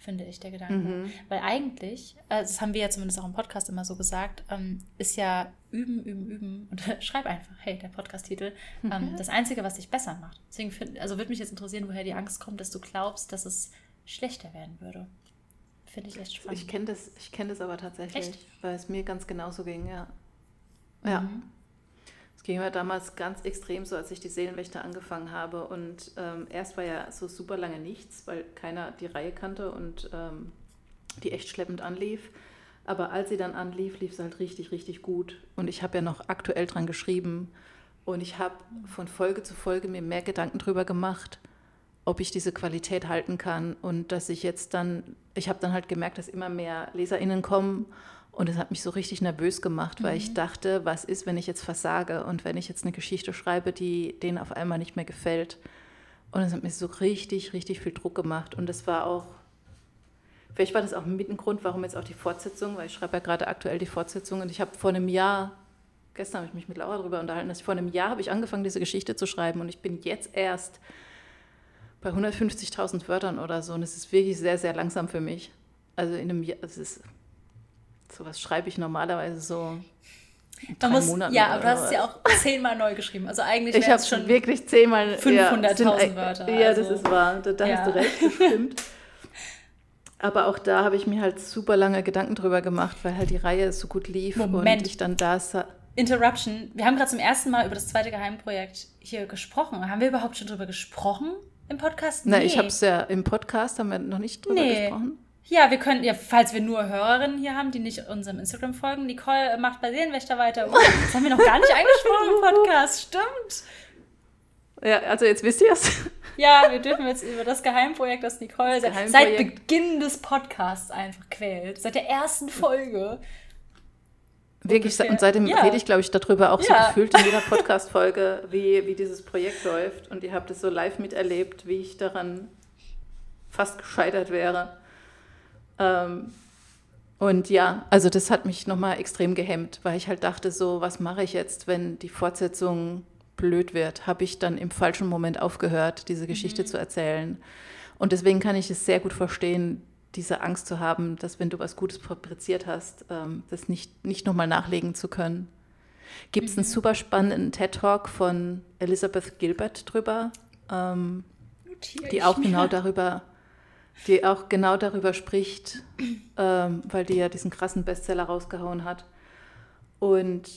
finde ich, der Gedanke. Mhm. Weil eigentlich, also das haben wir ja zumindest auch im Podcast immer so gesagt, ähm, ist ja üben, üben, üben und [laughs] schreib einfach, hey, der Podcast-Titel, ähm, mhm. das Einzige, was dich besser macht. Deswegen find, also würde mich jetzt interessieren, woher die Angst kommt, dass du glaubst, dass es schlechter werden würde. Finde ich echt spannend. Ich kenne das, kenn das aber tatsächlich, echt? weil es mir ganz genauso ging, ja. Ja. Mhm. Es ging mir damals ganz extrem so, als ich die Seelenwächter angefangen habe. Und ähm, erst war ja so super lange nichts, weil keiner die Reihe kannte und ähm, die echt schleppend anlief. Aber als sie dann anlief, lief es halt richtig, richtig gut. Und ich habe ja noch aktuell dran geschrieben. Und ich habe von Folge zu Folge mir mehr Gedanken darüber gemacht, ob ich diese Qualität halten kann. Und dass ich jetzt dann, ich habe dann halt gemerkt, dass immer mehr LeserInnen kommen und es hat mich so richtig nervös gemacht, weil mhm. ich dachte, was ist, wenn ich jetzt versage und wenn ich jetzt eine Geschichte schreibe, die denen auf einmal nicht mehr gefällt. Und es hat mir so richtig, richtig viel Druck gemacht. Und es war auch, vielleicht war das auch mit ein Grund, warum jetzt auch die Fortsetzung, weil ich schreibe ja gerade aktuell die Fortsetzung und ich habe vor einem Jahr, gestern habe ich mich mit Laura darüber unterhalten, dass ich vor einem Jahr habe ich angefangen, diese Geschichte zu schreiben und ich bin jetzt erst bei 150.000 Wörtern oder so und es ist wirklich sehr, sehr langsam für mich. Also in einem Jahr, es ist Sowas schreibe ich normalerweise so. drei muss, Monaten ja, aber du hast es ja auch zehnmal neu geschrieben. Also eigentlich ich habe schon wirklich zehnmal 500.000 ja, Wörter. Ja, also, das ist wahr. Da, da ja. hast du recht, das stimmt. Aber auch da habe ich mir halt super lange Gedanken drüber gemacht, weil halt die Reihe so gut lief Moment. und ich dann da Interruption. Wir haben gerade zum ersten Mal über das zweite Geheimprojekt hier gesprochen. Haben wir überhaupt schon drüber gesprochen im Podcast? Nee. Na, ich habe es ja im Podcast, haben wir noch nicht drüber nee. gesprochen. Ja, wir können, ja, falls wir nur Hörerinnen hier haben, die nicht unserem Instagram folgen, Nicole macht bei Seelenwächter weiter. Oh, das haben wir noch gar nicht [laughs] angesprochen im Podcast, stimmt. Ja, also jetzt wisst ihr es. Ja, wir dürfen jetzt über das Geheimprojekt, das Nicole das seit Beginn des Podcasts einfach quält. Seit der ersten Folge. Wirklich, ungefähr. und seitdem ja. rede ich, glaube ich, darüber auch ja. so gefühlt in jeder [laughs] Podcast-Folge, wie, wie dieses Projekt läuft. Und ihr habt es so live miterlebt, wie ich daran fast gescheitert wäre. Ähm, und ja, also das hat mich nochmal extrem gehemmt, weil ich halt dachte, so, was mache ich jetzt, wenn die Fortsetzung blöd wird? Habe ich dann im falschen Moment aufgehört, diese Geschichte mhm. zu erzählen? Und deswegen kann ich es sehr gut verstehen, diese Angst zu haben, dass wenn du was Gutes fabriziert hast, ähm, das nicht, nicht nochmal nachlegen zu können. Gibt es mhm. einen super spannenden TED-Talk von Elizabeth Gilbert drüber, ähm, die auch genau darüber die auch genau darüber spricht, ähm, weil die ja diesen krassen Bestseller rausgehauen hat. Und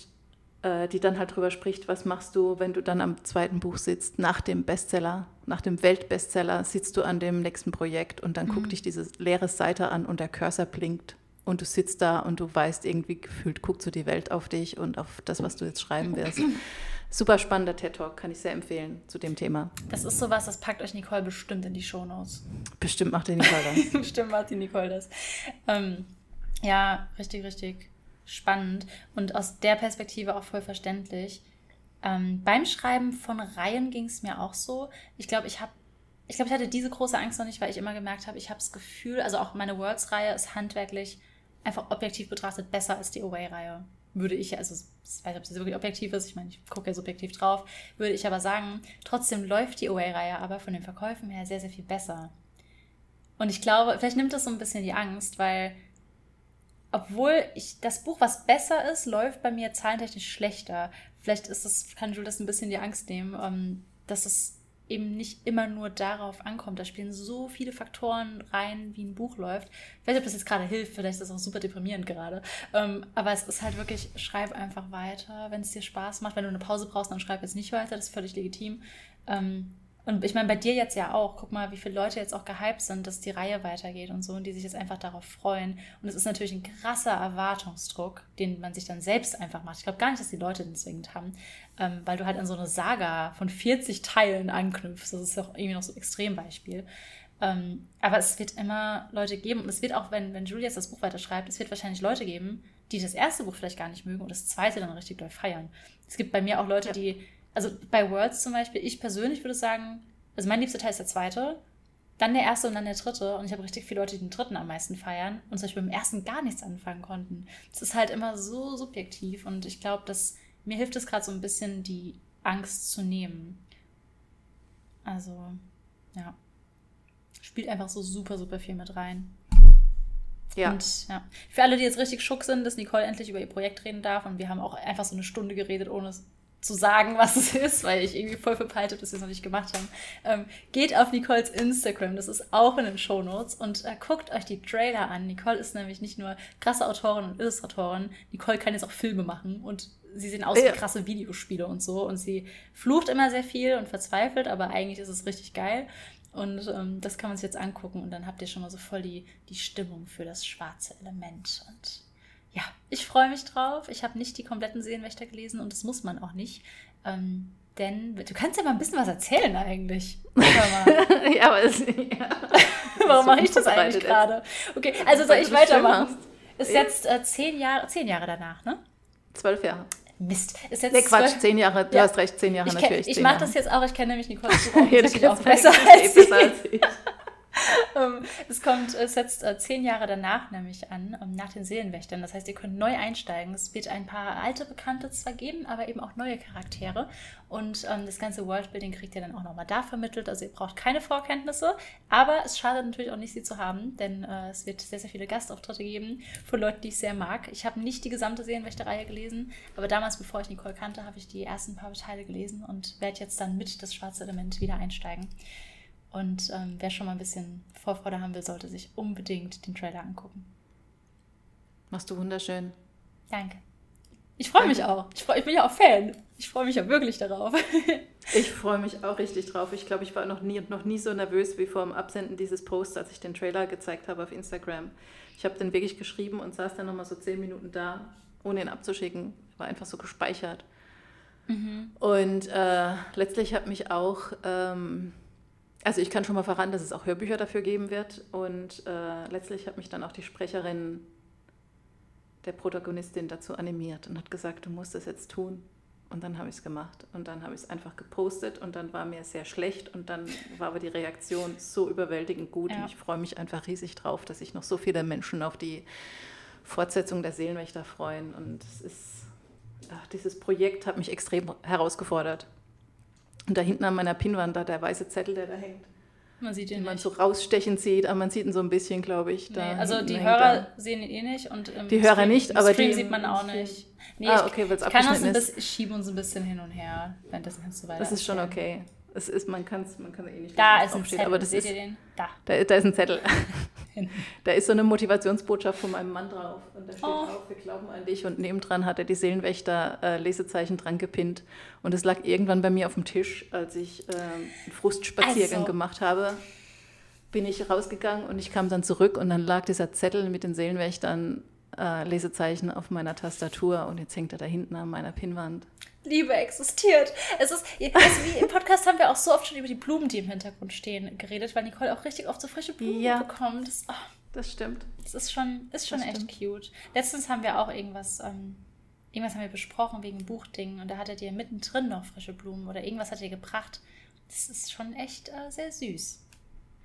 die dann halt darüber spricht, was machst du, wenn du dann am zweiten Buch sitzt, nach dem Bestseller, nach dem Weltbestseller, sitzt du an dem nächsten Projekt und dann mhm. guckt dich diese leere Seite an und der Cursor blinkt und du sitzt da und du weißt irgendwie gefühlt, guckt so die Welt auf dich und auf das, was du jetzt schreiben wirst. [clears throat] Super spannender TED-Talk, kann ich sehr empfehlen zu dem Thema. Das ist sowas, das packt euch Nicole bestimmt in die Shownotes. Bestimmt macht die Nicole das. [laughs] bestimmt macht die Nicole das. Ähm, ja, richtig, richtig spannend und aus der Perspektive auch voll verständlich. Ähm, beim Schreiben von Reihen ging es mir auch so. Ich glaube, ich habe ich glaube, ich hatte diese große Angst noch nicht, weil ich immer gemerkt habe, ich habe das Gefühl, also auch meine Worlds-Reihe ist handwerklich einfach objektiv betrachtet besser als die Away-Reihe. würde ich, also ich weiß nicht, ob es wirklich objektiv ist, ich meine, ich gucke ja subjektiv drauf, würde ich aber sagen, trotzdem läuft die Away-Reihe aber von den Verkäufen her sehr, sehr viel besser. Und ich glaube, vielleicht nimmt das so ein bisschen die Angst, weil obwohl ich das Buch, was besser ist, läuft bei mir zahlentechnisch schlechter. Vielleicht ist das, kann Jules das ein bisschen die Angst nehmen, ähm, dass es eben nicht immer nur darauf ankommt. Da spielen so viele Faktoren rein, wie ein Buch läuft. Ich weiß nicht, ob das jetzt gerade hilft, vielleicht ist das auch super deprimierend gerade. Ähm, aber es ist halt wirklich, schreib einfach weiter, wenn es dir Spaß macht. Wenn du eine Pause brauchst, dann schreib jetzt nicht weiter, das ist völlig legitim. Und ich meine, bei dir jetzt ja auch. Guck mal, wie viele Leute jetzt auch gehypt sind, dass die Reihe weitergeht und so und die sich jetzt einfach darauf freuen. Und es ist natürlich ein krasser Erwartungsdruck, den man sich dann selbst einfach macht. Ich glaube gar nicht, dass die Leute den zwingend haben, ähm, weil du halt an so eine Saga von 40 Teilen anknüpfst. Das ist auch irgendwie noch so ein Extrembeispiel. Ähm, aber es wird immer Leute geben und es wird auch, wenn, wenn Julius das Buch weiterschreibt, es wird wahrscheinlich Leute geben, die das erste Buch vielleicht gar nicht mögen und das zweite dann richtig doll feiern. Es gibt bei mir auch Leute, ja. die also bei Words zum Beispiel, ich persönlich würde sagen, also mein liebster Teil ist der zweite, dann der erste und dann der dritte. Und ich habe richtig viele Leute, die den dritten am meisten feiern und zum Beispiel mit dem ersten gar nichts anfangen konnten. Es ist halt immer so subjektiv und ich glaube, dass mir hilft es gerade so ein bisschen, die Angst zu nehmen. Also, ja. Spielt einfach so super, super viel mit rein. Ja. Und ja. Für alle, die jetzt richtig schock sind, dass Nicole endlich über ihr Projekt reden darf und wir haben auch einfach so eine Stunde geredet, ohne es zu sagen, [laughs] was es ist, weil ich irgendwie voll verpeilt habe, dass wir es noch nicht gemacht haben. Ähm, geht auf Nicoles Instagram, das ist auch in den Show Notes und äh, guckt euch die Trailer an. Nicole ist nämlich nicht nur krasse Autorin und Illustratorin, Nicole kann jetzt auch Filme machen und sie sehen aus wie krasse Videospiele und so und sie flucht immer sehr viel und verzweifelt, aber eigentlich ist es richtig geil. Und ähm, das kann man sich jetzt angucken und dann habt ihr schon mal so voll die, die Stimmung für das schwarze Element. Und ja, ich freue mich drauf. Ich habe nicht die kompletten Seelenwächter gelesen und das muss man auch nicht. Ähm, denn du kannst ja mal ein bisschen was erzählen eigentlich. [laughs] ja, aber es, ja. [laughs] Warum mache ich das eigentlich gerade? Okay, also soll ich weitermachen? Ist jetzt äh, zehn Jahre, zehn Jahre danach, ne? Zwölf Jahre. Mist. Ist jetzt nee, Quatsch, zwölf... zehn Jahre. Du ja. hast recht, zehn Jahre ich natürlich. Ich mache das jetzt auch, ich kenne nämlich Nicole [laughs] auch, ja, auch besser als, besser als ich. [laughs] Ähm, es kommt, es setzt äh, zehn Jahre danach nämlich an, ähm, nach den Seelenwächtern. Das heißt, ihr könnt neu einsteigen. Es wird ein paar alte Bekannte zwar geben, aber eben auch neue Charaktere. Und ähm, das ganze Worldbuilding kriegt ihr dann auch nochmal da vermittelt. Also ihr braucht keine Vorkenntnisse, aber es schadet natürlich auch nicht, sie zu haben, denn äh, es wird sehr, sehr viele Gastauftritte geben von Leuten, die ich sehr mag. Ich habe nicht die gesamte Seelenwächterreihe gelesen, aber damals, bevor ich Nicole kannte, habe ich die ersten paar Teile gelesen und werde jetzt dann mit das schwarze Element wieder einsteigen. Und ähm, wer schon mal ein bisschen Vorfreude haben will, sollte sich unbedingt den Trailer angucken. Machst du wunderschön. Danke. Ich freue mich auch. Ich, freu, ich bin ja auch Fan. Ich freue mich ja wirklich darauf. [laughs] ich freue mich auch richtig drauf. Ich glaube, ich war noch nie, noch nie so nervös wie vor dem Absenden dieses Posts, als ich den Trailer gezeigt habe auf Instagram. Ich habe den wirklich geschrieben und saß dann nochmal so zehn Minuten da, ohne ihn abzuschicken. War einfach so gespeichert. Mhm. Und äh, letztlich hat mich auch ähm, also ich kann schon mal verraten, dass es auch Hörbücher dafür geben wird. Und äh, letztlich hat mich dann auch die Sprecherin der Protagonistin dazu animiert und hat gesagt, du musst es jetzt tun. Und dann habe ich es gemacht und dann habe ich es einfach gepostet und dann war mir sehr schlecht und dann war aber die Reaktion so überwältigend gut ja. und ich freue mich einfach riesig drauf, dass sich noch so viele Menschen auf die Fortsetzung der Seelenwächter freuen und es ist, ach, dieses Projekt hat mich extrem herausgefordert. Und da hinten an meiner Pinnwand, da der weiße Zettel, der da hängt. Man sieht ihn den man so rausstechen sieht, aber man sieht ihn so ein bisschen, glaube ich. Nee, also die Hörer da. sehen ihn eh nicht und im die Hörer Stream, nicht, aber Stream die sieht man auch nicht. Nee, ah, okay, weil es abgeschnitten ist. Ich schiebe uns ein bisschen hin und her, währenddessen kannst du weiter. Das ist schon okay. Es ist, man kann es man kann eh nicht Da ist ein Zettel, aber das seht ist, ihr den? Da. da. Da ist ein Zettel. [laughs] da ist so eine Motivationsbotschaft von meinem Mann drauf. Und da steht oh. drauf, wir glauben an dich. Und nebendran hat er die Seelenwächter-Lesezeichen äh, dran gepinnt. Und es lag irgendwann bei mir auf dem Tisch, als ich äh, einen Frustspaziergang also. gemacht habe. Bin ich rausgegangen und ich kam dann zurück und dann lag dieser Zettel mit den Seelenwächtern äh, Lesezeichen auf meiner Tastatur und jetzt hängt er da hinten an meiner Pinnwand. Liebe existiert. Es ist, also wie im Podcast haben wir auch so oft schon über die Blumen, die im Hintergrund stehen, geredet, weil Nicole auch richtig oft so frische Blumen ja, bekommt. Das, oh, das stimmt. Das ist schon, ist schon echt stimmt. cute. Letztens haben wir auch irgendwas, ähm, irgendwas haben wir besprochen wegen Buchdingen und da hattet ihr mittendrin noch frische Blumen oder irgendwas hat ihr gebracht. Das ist schon echt äh, sehr süß.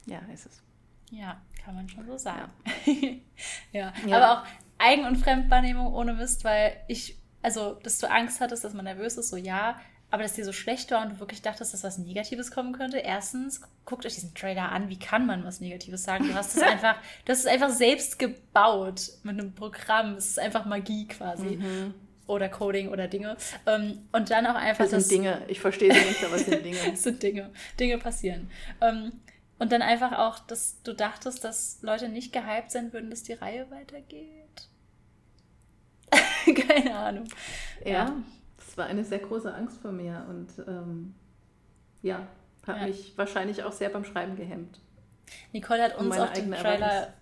Ja, ist es. Ja, kann man schon so sagen. Ja. [laughs] ja. ja. Aber auch Eigen- und Fremdwahrnehmung ohne Mist, weil ich Also, dass du Angst hattest, dass man nervös ist, so ja. Aber dass dir so schlecht war und du wirklich dachtest, dass was Negatives kommen könnte. Erstens, guckt euch diesen Trailer an. Wie kann man was Negatives sagen? Du hast es [laughs] einfach, du hast es einfach selbst gebaut mit einem Programm. Es ist einfach Magie quasi. Mhm. Oder Coding oder Dinge. Ähm, und dann auch einfach. Das sind Dinge. Ich verstehe sie nicht, aber es sind Dinge. [laughs] es sind Dinge. Dinge passieren. Ähm, und dann einfach auch, dass du dachtest, dass Leute nicht gehypt sein würden, dass die Reihe weitergeht. [laughs] Keine Ahnung. Ja, ja, das war eine sehr große Angst vor mir und ähm, ja, hat ja. mich wahrscheinlich auch sehr beim Schreiben gehemmt. Nicole hat uns auch den Trailer.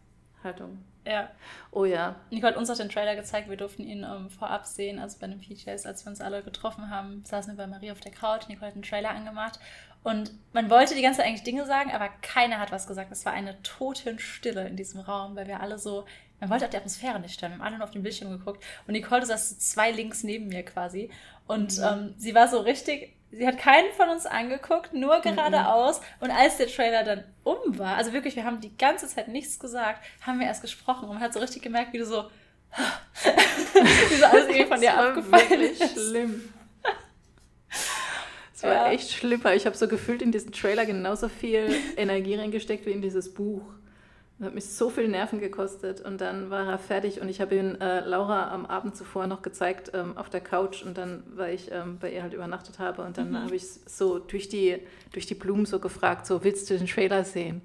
Haltung. Ja. Oh ja. Nicole hat uns auch den Trailer gezeigt. Wir durften ihn ähm, vorab sehen, also bei den PJs, als wir uns alle getroffen haben, saßen wir bei Marie auf der Couch. Nicole hat den Trailer angemacht und man wollte die ganze Zeit eigentlich Dinge sagen, aber keiner hat was gesagt. Es war eine Totenstille in diesem Raum, weil wir alle so, man wollte auch die Atmosphäre nicht stören. Wir haben alle nur auf den Bildschirm geguckt und Nicole saß zwei links neben mir quasi. Und mhm. ähm, sie war so richtig, sie hat keinen von uns angeguckt, nur mhm. geradeaus. Mhm. Und als der Trailer dann um war, also wirklich, wir haben die ganze Zeit nichts gesagt, haben wir erst gesprochen und man hat so richtig gemerkt, wie du so, [laughs] wie so alles irgendwie von dir abgefallen ist. schlimm. Es war ja. echt schlimm, weil ich habe so gefühlt in diesen Trailer genauso viel Energie reingesteckt wie in dieses Buch. Das hat mich so viel Nerven gekostet und dann war er fertig und ich habe ihn äh, Laura am Abend zuvor noch gezeigt ähm, auf der Couch und dann, weil ich ähm, bei ihr halt übernachtet habe und dann mhm. habe ich so durch die, durch die Blumen so gefragt, so willst du den Trailer sehen?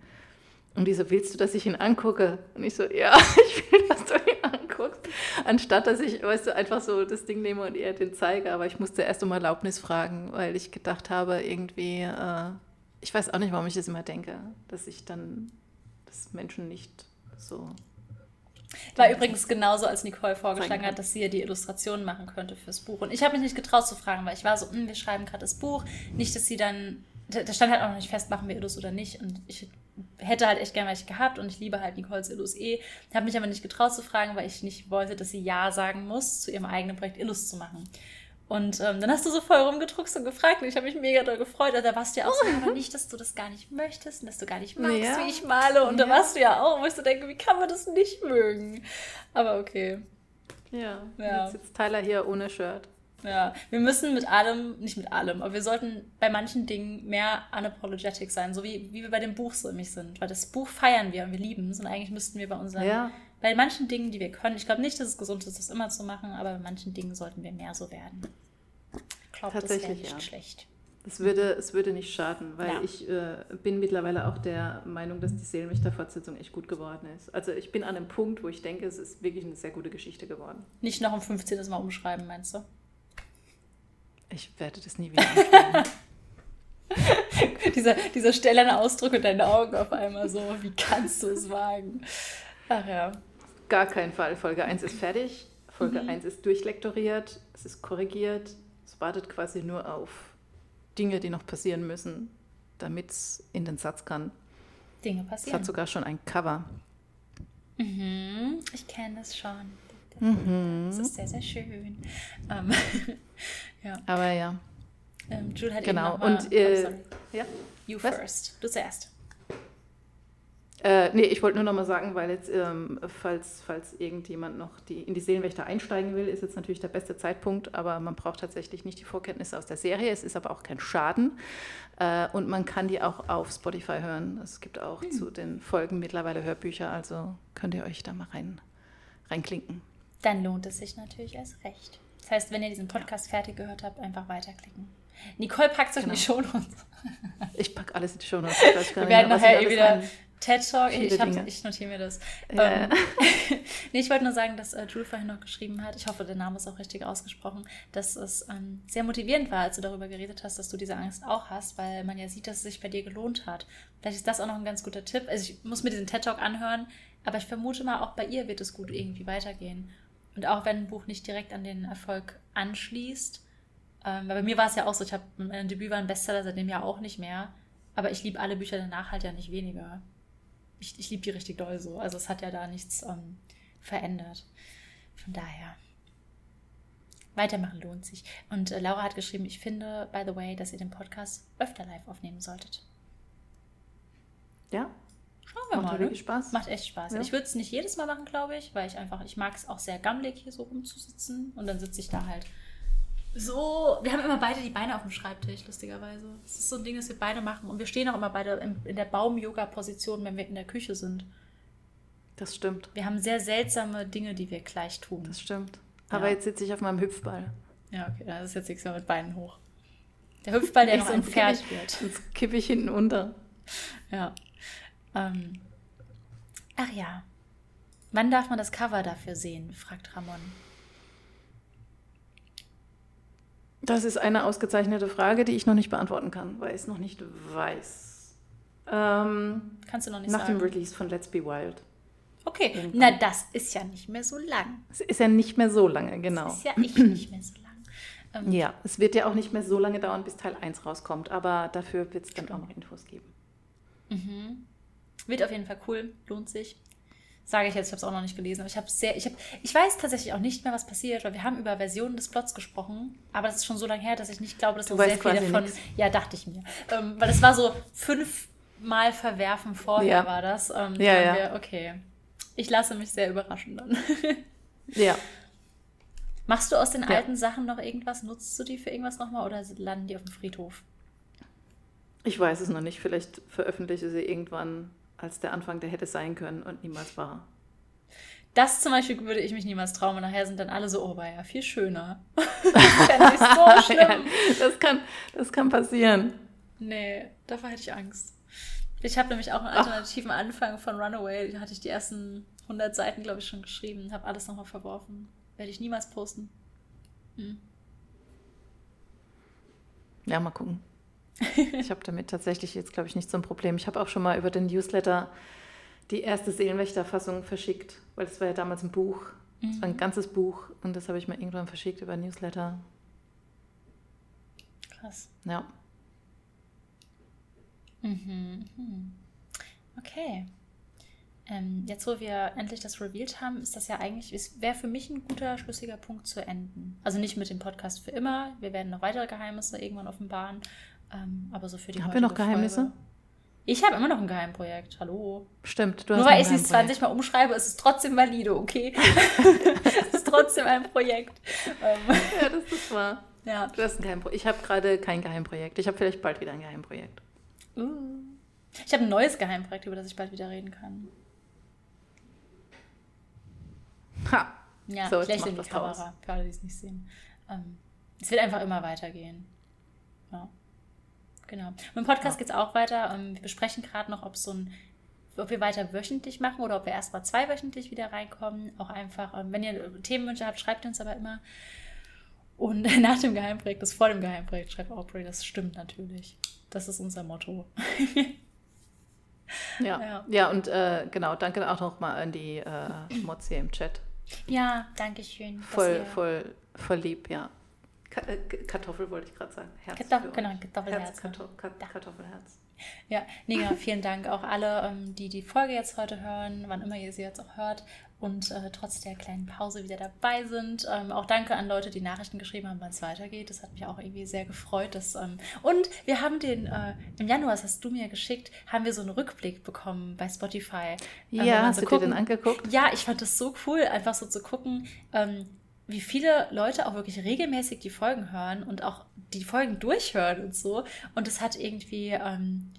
Und die so, willst du, dass ich ihn angucke? Und ich so, ja, [laughs] ich will, dass du ihn anguckst. Anstatt, dass ich, weißt du, einfach so das Ding nehme und ihr den zeige. Aber ich musste erst um Erlaubnis fragen, weil ich gedacht habe, irgendwie, äh, ich weiß auch nicht, warum ich das immer denke, dass ich dann, dass Menschen nicht so war übrigens genauso, als Nicole vorgeschlagen hat, dass sie ja die Illustrationen machen könnte fürs Buch. Und ich habe mich nicht getraut zu fragen, weil ich war so, hm, wir schreiben gerade das Buch. Nicht, dass sie dann, da stand halt auch noch nicht fest, machen wir Illus oder nicht. Und ich hätte halt echt gerne welche gehabt und ich liebe halt Nicole's Illus eh. Habe mich aber nicht getraut zu fragen, weil ich nicht wollte, dass sie Ja sagen muss, zu ihrem eigenen Projekt Illus zu machen. Und ähm, dann hast du so voll rumgedruckst und gefragt und ich habe mich mega doll gefreut. Also, da warst du ja auch so, aber nicht, dass du das gar nicht möchtest und dass du gar nicht magst, ja. wie ich male. Und ja. da warst du ja auch, wo ich so denke, wie kann man das nicht mögen? Aber okay. Ja, ja. jetzt sitzt Tyler hier ohne Shirt. Ja, wir müssen mit allem, nicht mit allem, aber wir sollten bei manchen Dingen mehr unapologetic sein, so wie, wie wir bei dem Buch so nämlich sind. Weil das Buch feiern wir und wir lieben es und eigentlich müssten wir bei unseren, ja. bei manchen Dingen, die wir können, ich glaube nicht, dass es gesund ist, das immer zu machen, aber bei manchen Dingen sollten wir mehr so werden. Ich glaube, das wäre nicht ja. schlecht. Es würde, es würde nicht schaden, weil ja. ich äh, bin mittlerweile auch der Meinung, dass die Seelenwächter-Fortsetzung echt gut geworden ist. Also ich bin an einem Punkt, wo ich denke, es ist wirklich eine sehr gute Geschichte geworden. Nicht noch um 15. Mal umschreiben, meinst du? Ich werde das nie wieder [laughs] dieser, dieser stellende Ausdruck in deinen Augen auf einmal so, wie kannst du es wagen? Ach ja. Gar keinen Fall. Folge 1 ist [laughs] fertig. Folge mhm. 1 ist durchlektoriert. Es ist korrigiert. Es wartet quasi nur auf Dinge, die noch passieren müssen, damit es in den Satz kann. Dinge passieren. Es hat sogar schon ein Cover. Mhm. Ich kenne es schon. Mhm. Das ist sehr, sehr schön. Ähm, [laughs] ja. Aber ja. Ähm, Jude hat genau. Mal, und äh, oh, ja. You Was? first. Du zuerst. Äh, nee, ich wollte nur noch mal sagen, weil jetzt, ähm, falls, falls irgendjemand noch die, in die Seelenwächter einsteigen will, ist jetzt natürlich der beste Zeitpunkt, aber man braucht tatsächlich nicht die Vorkenntnisse aus der Serie. Es ist aber auch kein Schaden. Äh, und man kann die auch auf Spotify hören. Es gibt auch hm. zu den Folgen mittlerweile Hörbücher, also könnt ihr euch da mal rein, reinklinken. Dann lohnt es sich natürlich erst recht. Das heißt, wenn ihr diesen Podcast fertig gehört habt, einfach weiterklicken. Nicole packt es euch genau. in die. Shownotes. Ich packe alles in die Shownotes. Wir werden nachher eh wieder TED Talk. Ich, ich, notiere mir das. Ja. Ähm, [laughs] [laughs] nee, ich wollte nur sagen, dass äh, Jules vorhin noch geschrieben hat, ich hoffe, der Name ist auch richtig ausgesprochen, dass es ähm, sehr motivierend war, als du darüber geredet hast, dass du diese Angst auch hast, weil man ja sieht, dass es sich bei dir gelohnt hat. Vielleicht ist das auch noch ein ganz guter Tipp. Also ich muss mir diesen TED Talk anhören, aber ich vermute mal, auch bei ihr wird es gut irgendwie weitergehen. Und auch wenn ein Buch nicht direkt an den Erfolg anschließt, ähm, weil bei mir war es ja auch so, ich habe mein Debüt war ein Bestseller, seitdem ja auch nicht mehr. Aber ich liebe alle Bücher danach halt ja nicht weniger. Ich, ich liebe die richtig doll so. Also es hat ja da nichts ähm, verändert. Von daher. Weitermachen lohnt sich. Und äh, Laura hat geschrieben, ich finde, by the way, dass ihr den Podcast öfter live aufnehmen solltet. Ja, Schauen wir Macht mal. Ne? Spaß. Macht echt Spaß. Ja. Ich würde es nicht jedes Mal machen, glaube ich, weil ich einfach, ich mag es auch sehr gammelig, hier so rumzusitzen. Und dann sitze ich da halt so. Wir haben immer beide die Beine auf dem Schreibtisch, lustigerweise. Das ist so ein Ding, das wir beide machen. Und wir stehen auch immer beide in, in der Baum-Yoga-Position, wenn wir in der Küche sind. Das stimmt. Wir haben sehr seltsame Dinge, die wir gleich tun. Das stimmt. Aber Ja. jetzt sitze ich auf meinem Hüpfball. ja, okay, das ist jetzt nichts mehr mit Beinen hoch. Der Hüpfball, der Ich noch entfernt wird. Sonst kippe ich hinten unter. Ja. Ähm. Ach ja. Wann darf man das Cover dafür sehen? fragt Ramon. Das ist eine ausgezeichnete Frage, die ich noch nicht beantworten kann, weil ich es noch nicht weiß. Ähm, Kannst du noch nicht nach sagen. dem Release von Let's Be Wild. Okay, Irgendwann. na das ist ja nicht mehr so lang. Es ist ja nicht mehr so lange, genau. Das ist ja ich nicht mehr so lang. Ähm, Ja, es wird ja auch nicht mehr so lange dauern, bis Teil 1 rauskommt, aber dafür wird es dann auch noch Infos geben. Mhm. Wird auf jeden Fall cool, lohnt sich. Sage ich jetzt, ich habe es auch noch nicht gelesen, aber ich habe sehr, ich habe, ich weiß tatsächlich auch nicht mehr, was passiert, weil wir haben über Versionen des Plots gesprochen, aber das ist schon so lange her, dass ich nicht glaube, dass Du sehr viel davon, nix. ja, dachte ich mir, ähm, weil es war so fünfmal verwerfen vorher Ja. war das. Ähm, Ja, ja. Wir, okay, ich lasse mich sehr überraschen dann. [laughs] Ja, Machst du aus den Ja. alten Sachen noch irgendwas? Nutzt du die für irgendwas nochmal oder landen die auf dem Friedhof? ich weiß es noch nicht. Vielleicht veröffentliche sie irgendwann als der Anfang, der hätte sein können und niemals war. Das zum Beispiel würde ich mich niemals trauen. Und nachher sind dann alle so, oh, war ja viel schöner. [laughs] das fände ich so [laughs] schlimm. das, kann, das kann passieren. Nee, davor hätte ich Angst. Ich habe nämlich auch einen alternativen Anfang von Runaway. Da hatte ich die ersten 100 Seiten, glaube ich, schon geschrieben. Habe alles nochmal verworfen. Werde ich niemals posten. Hm. Ja, mal gucken. Ich habe damit tatsächlich jetzt, glaube ich, nicht so ein Problem. Ich habe auch schon mal über den Newsletter die erste Seelenwächterfassung verschickt, weil das war ja damals ein Buch. Das war ein ganzes Buch und das habe ich mal irgendwann verschickt über Newsletter. Krass. Ja. Mhm. mhm. Okay. Ähm, jetzt, wo wir endlich das revealed haben, ist das ja eigentlich, es wäre für mich ein guter, schlüssiger Punkt zu enden. Also nicht mit dem Podcast für immer. Wir werden noch weitere Geheimnisse irgendwann offenbaren. Ähm, aber so für die Haben wir noch Geheimnisse? Folge. Ich habe immer noch ein Geheimprojekt. Hallo. Stimmt, du Nur hast weil ich es Geheimprojekt. 20 Mal umschreibe, ist es trotzdem valide, okay? [laughs] es ist trotzdem ein Projekt. Ähm, [laughs] Ja, das ist wahr. ja. Du hast ein Geheimprojekt. Ich habe gerade kein Geheimprojekt. Ich habe vielleicht bald wieder ein Geheimprojekt. Uh. Ich habe ein neues Geheimprojekt, über das ich bald wieder reden kann. Ha! Ja, So, ich lächle in die. Kamera, für alle, die es nicht sehen. Ähm, es wird einfach immer weitergehen. Ja. Genau. Mit dem Podcast Ja. geht es auch weiter. Ähm, wir besprechen gerade noch, ob so ein ob wir weiter wöchentlich machen oder ob wir erst mal zweiwöchentlich wieder reinkommen. Auch einfach, ähm, wenn ihr Themenwünsche habt, schreibt uns aber immer. Und [laughs] nach dem Geheimprojekt, das vor dem Geheimprojekt, schreibt Aubrey, das stimmt natürlich. Das ist unser Motto. [laughs] Ja, Ja. ja. und äh, genau, danke auch nochmal an die äh, Mods hier im Chat. Ja, danke schön. Voll, voll, voll lieb, ja. Äh, Kartoffel wollte ich gerade sagen. Herz Kartoffel- für genau. Kartoffelherz. Herz, Ja. Kartoffelherz. Ja, nee, genau, vielen Dank auch alle, ähm, die die Folge jetzt heute hören, wann immer ihr sie jetzt auch hört und äh, trotz der kleinen Pause wieder dabei sind. Ähm, auch danke an Leute, die Nachrichten geschrieben haben, wann es weitergeht. Das hat mich auch irgendwie sehr gefreut. Dass, ähm, und wir haben den, äh, im Januar, das hast du mir geschickt, haben wir so einen Rückblick bekommen bei Spotify. Ähm, Ja, hast so du dir gucken- den angeguckt? ja, ich fand das so cool, einfach so zu gucken, ähm, wie viele Leute auch wirklich regelmäßig die Folgen hören und auch die Folgen durchhören und so. Und es hat irgendwie ähm,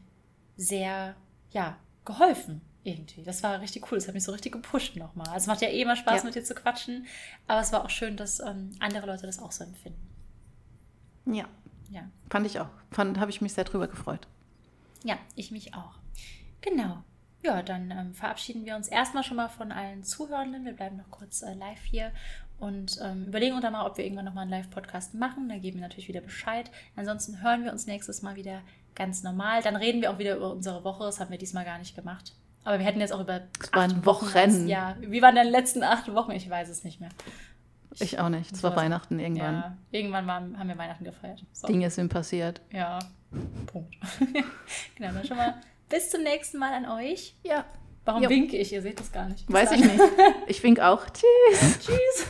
sehr, ja, geholfen irgendwie. Das war richtig cool. Das hat mich so richtig gepusht nochmal. Also es macht ja eh immer Spaß, Ja. mit dir zu quatschen. Aber es war auch schön, dass ähm, andere Leute das auch so empfinden. Ja, Ja. fand ich auch. Fand, habe ich mich sehr drüber gefreut. Ja, ich mich auch. Genau. Ja, dann ähm, verabschieden wir uns erstmal schon mal von allen Zuhörenden. Wir bleiben noch kurz äh, live hier und ähm, überlegen uns dann mal, ob wir irgendwann nochmal einen Live-Podcast machen. Da geben wir natürlich wieder Bescheid. Ansonsten hören wir uns nächstes Mal wieder ganz normal. Dann reden wir auch wieder über unsere Woche. Das haben wir diesmal gar nicht gemacht. Aber wir hätten jetzt auch über Es waren acht Wochen. Ja, wie waren denn die letzten acht Wochen? Ich weiß es nicht mehr. Ich auch nicht. Es war. Weihnachten irgendwann. Ja, irgendwann waren, haben wir Weihnachten gefeiert. So. Dinge sind passiert. Ja, Punkt. [laughs] genau, dann schon mal bis zum nächsten Mal an euch. Ja. Warum Jo. winke ich? Ihr seht das gar nicht. Weiß ich nicht. Ich wink auch. [laughs] Tschüss. Tschüss.